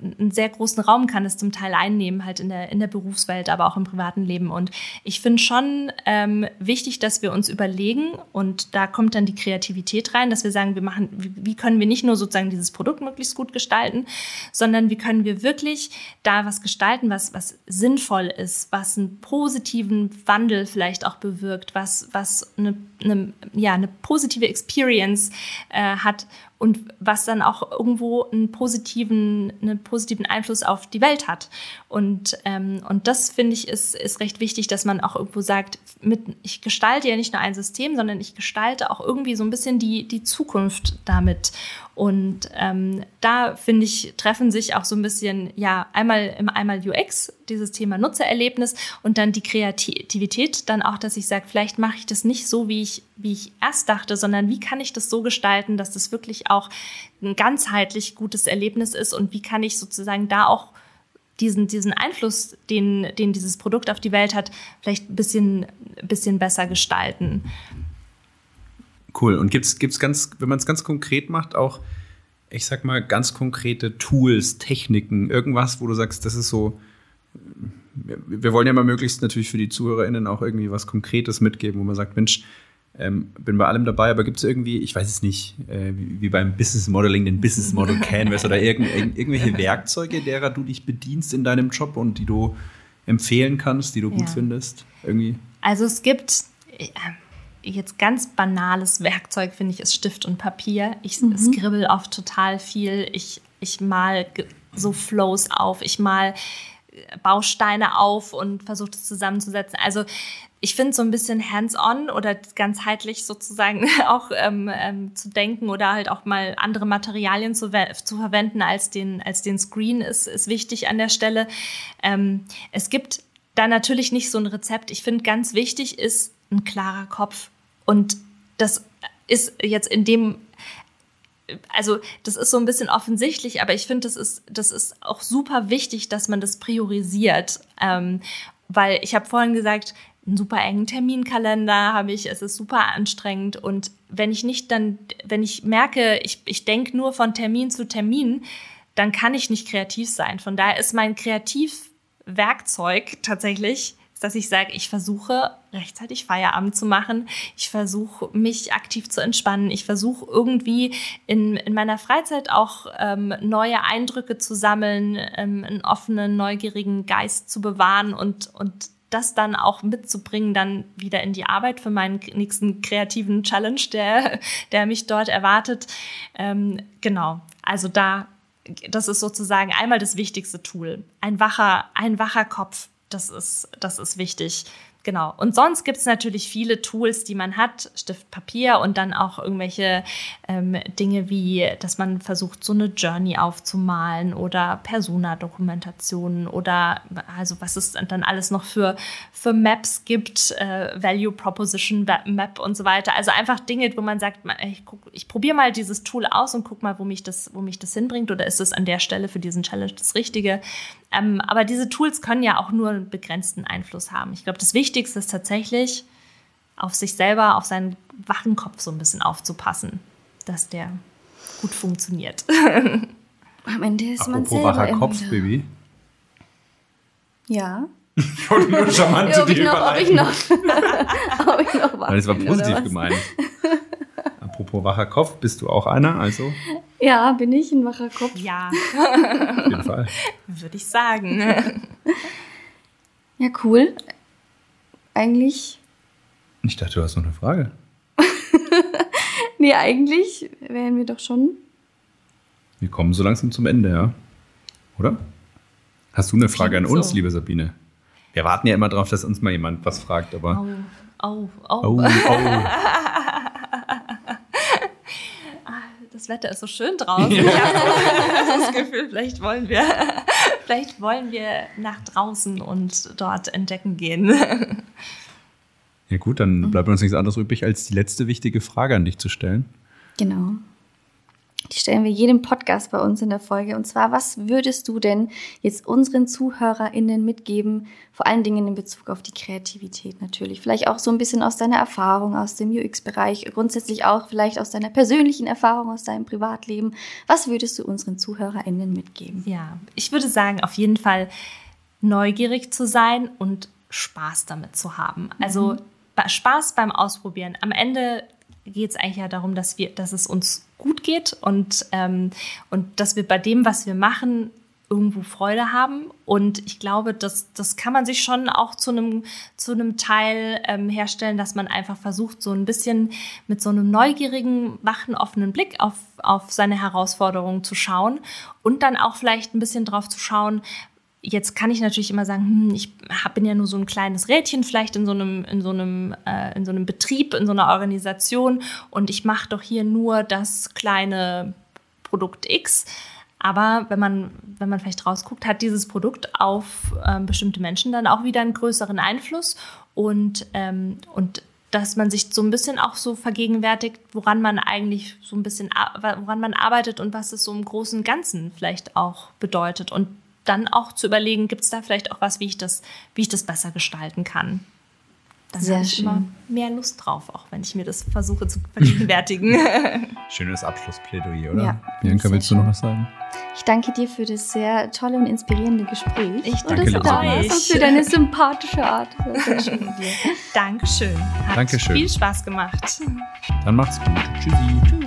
einen sehr großen Raum kann es zum Teil einnehmen, halt in der, in der Berufswelt, aber auch im privaten Leben. Und ich finde schon ähm, wichtig, dass wir uns überlegen, und da kommt dann die Kreativität rein, dass wir sagen, wir machen, wie, können wir nicht nur sozusagen dieses Produkt möglichst gut gestalten, sondern wie können wir wirklich da was gestalten, was, was sinnvoll ist, was einen positiven Wandel vielleicht auch bewirkt, was, was eine, eine, ja, eine positive Experience äh, hat und was dann auch irgendwo einen positiven, einen positiven Einfluss auf die Welt hat. Und, ähm, und das finde ich ist, ist recht wichtig, dass man auch irgendwo sagt, mit, ich gestalte ja nicht nur ein System, sondern ich gestalte auch irgendwie so ein bisschen die, die Zukunft damit. Und ähm, da finde ich, treffen sich auch so ein bisschen, ja, einmal im einmal UX, dieses Thema Nutzererlebnis und dann die Kreativität, dann auch, dass ich sage, vielleicht mache ich das nicht so, wie ich, wie ich erst dachte, sondern wie kann ich das so gestalten, dass das wirklich auch ein ganzheitlich gutes Erlebnis ist und wie kann ich sozusagen da auch diesen, diesen Einfluss, den, den dieses Produkt auf die Welt hat, vielleicht ein bisschen, bisschen besser gestalten. Cool. Und gibt's gibt's ganz, wenn man es ganz konkret macht, auch, ich sag mal, ganz konkrete Tools, Techniken, irgendwas, wo du sagst, das ist so, wir wollen ja mal möglichst natürlich für die ZuhörerInnen auch irgendwie was Konkretes mitgeben, wo man sagt, Mensch, ähm, bin bei allem dabei, aber gibt es irgendwie, ich weiß es nicht, äh, wie, wie beim Business Modeling, den Business Model Canvas oder irgend, irgend, irgendwelche Werkzeuge, derer du dich bedienst in deinem Job und die du empfehlen kannst, die du gut Ja. findest? Irgendwie? Also es gibt äh, jetzt ganz banales Werkzeug, finde ich, ist Stift und Papier. Ich skribbel oft total viel. Ich, ich mal so Flows auf. Ich mal äh, Bausteine auf und versuche das zusammenzusetzen. Also ich finde so ein bisschen hands-on oder ganzheitlich sozusagen auch ähm, ähm, zu denken oder halt auch mal andere Materialien zu, zu verwenden als den, als den Screen ist, ist wichtig an der Stelle. Ähm, es gibt da natürlich nicht so ein Rezept. Ich finde, ganz wichtig ist ein klarer Kopf. Und das ist jetzt in dem also das ist so ein bisschen offensichtlich, aber ich finde, das ist, das ist auch super wichtig, dass man das priorisiert. Ähm, weil ich habe vorhin gesagt, einen super engen Terminkalender habe ich, es ist super anstrengend. Und wenn ich nicht dann, wenn ich merke, ich, ich denke nur von Termin zu Termin, dann kann ich nicht kreativ sein. Von daher ist mein Kreativwerkzeug tatsächlich dass ich sage, ich versuche rechtzeitig Feierabend zu machen. Ich versuche mich aktiv zu entspannen. Ich versuche irgendwie in, in meiner Freizeit auch ähm, neue Eindrücke zu sammeln, ähm, einen offenen, neugierigen Geist zu bewahren und, und das dann auch mitzubringen, dann wieder in die Arbeit für meinen nächsten kreativen Challenge, der, der mich dort erwartet. Ähm, genau, also da, das ist sozusagen einmal das wichtigste Tool. Ein wacher, ein wacher Kopf das ist, das ist wichtig. Genau. Und sonst gibt es natürlich viele Tools, die man hat, Stift, Papier und dann auch irgendwelche ähm, Dinge wie, dass man versucht, so eine Journey aufzumalen oder Persona-Dokumentationen oder also was es dann alles noch für, für Maps gibt, äh, Value Proposition Map und so weiter. Also einfach Dinge, wo man sagt, ich, ich probiere mal dieses Tool aus und guck mal, wo mich das, wo mich das hinbringt oder ist es an der Stelle für diesen Challenge das Richtige. Ähm, aber diese Tools können ja auch nur einen begrenzten Einfluss haben. Ich glaube, das Wichtigste ist tatsächlich, auf sich selber, auf seinen wachen Kopf so ein bisschen aufzupassen, dass der gut funktioniert. Am Ende ist Apropos man selber wacher Kopf, Bilde. Baby. Ja. Ich wollte nur charmant ob, ich noch, ob ich noch, ob ich noch wach das war positiv gemeint. Apropos wacher Kopf, bist du auch einer? Also, Ja, bin ich ein wacher Kopf. Ja, auf jeden Fall. würde ich sagen. Ja, cool. Eigentlich, Ich dachte, du hast noch eine Frage. nee, eigentlich wären wir doch schon. Wir kommen so langsam zum Ende, ja. Oder? Hast du eine Frage an uns, so. liebe Sabine? Wir warten ja immer darauf, dass uns mal jemand was fragt, aber. Oh, oh, Oh, oh. oh. Das Wetter ist so schön draußen. Ich habe das Gefühl, vielleicht wollen wir, vielleicht wollen wir nach draußen und dort entdecken gehen. Ja, gut, dann bleibt uns nichts anderes übrig, als die letzte wichtige Frage an dich zu stellen. Genau. Die stellen wir jedem Podcast bei uns in der Folge. Und zwar, was würdest du denn jetzt unseren ZuhörerInnen mitgeben? Vor allen Dingen in Bezug auf die Kreativität natürlich. Vielleicht auch so ein bisschen aus deiner Erfahrung aus dem UX-Bereich. Grundsätzlich auch vielleicht aus deiner persönlichen Erfahrung, aus deinem Privatleben. Was würdest du unseren ZuhörerInnen mitgeben? Ja, ich würde sagen, auf jeden Fall neugierig zu sein und Spaß damit zu haben. Also ba- Spaß beim Ausprobieren. Am Ende geht es eigentlich ja darum, dass wir, dass es uns gut geht und, ähm, und dass wir bei dem, was wir machen, irgendwo Freude haben. Und ich glaube, das, das kann man sich schon auch zu einem, zu einem Teil ähm, herstellen, dass man einfach versucht, so ein bisschen mit so einem neugierigen, wachen, offenen Blick auf, auf seine Herausforderungen zu schauen und dann auch vielleicht ein bisschen drauf zu schauen, Jetzt kann ich natürlich immer sagen, hm, ich hab, bin ja nur so ein kleines Rädchen vielleicht in so einem, in so einem, äh, in so einem Betrieb, in so einer Organisation und ich mache doch hier nur das kleine Produkt X. Aber wenn man, wenn man vielleicht rausguckt, hat dieses Produkt auf ähm, bestimmte Menschen dann auch wieder einen größeren Einfluss und, ähm, und dass man sich so ein bisschen auch so vergegenwärtigt, woran man eigentlich so ein bisschen, woran man arbeitet und was es so im großen Ganzen vielleicht auch bedeutet. Und dann auch zu überlegen, gibt es da vielleicht auch was, wie ich das, wie ich das besser gestalten kann. Dann Sehr habe ich schön. immer mehr Lust drauf, auch wenn ich mir das versuche zu vergegenwärtigen. Schönes Abschlussplädoyer, oder? Ja, Bianca, willst du noch was sagen? Ich danke dir für das sehr tolle und inspirierende Gespräch. Ich und danke, du da und für deine sympathische Art. Sehr schön mit dir. Dankeschön. Hat Dankeschön. viel Spaß gemacht. Dann macht's gut. Tschüssi. Tschüss.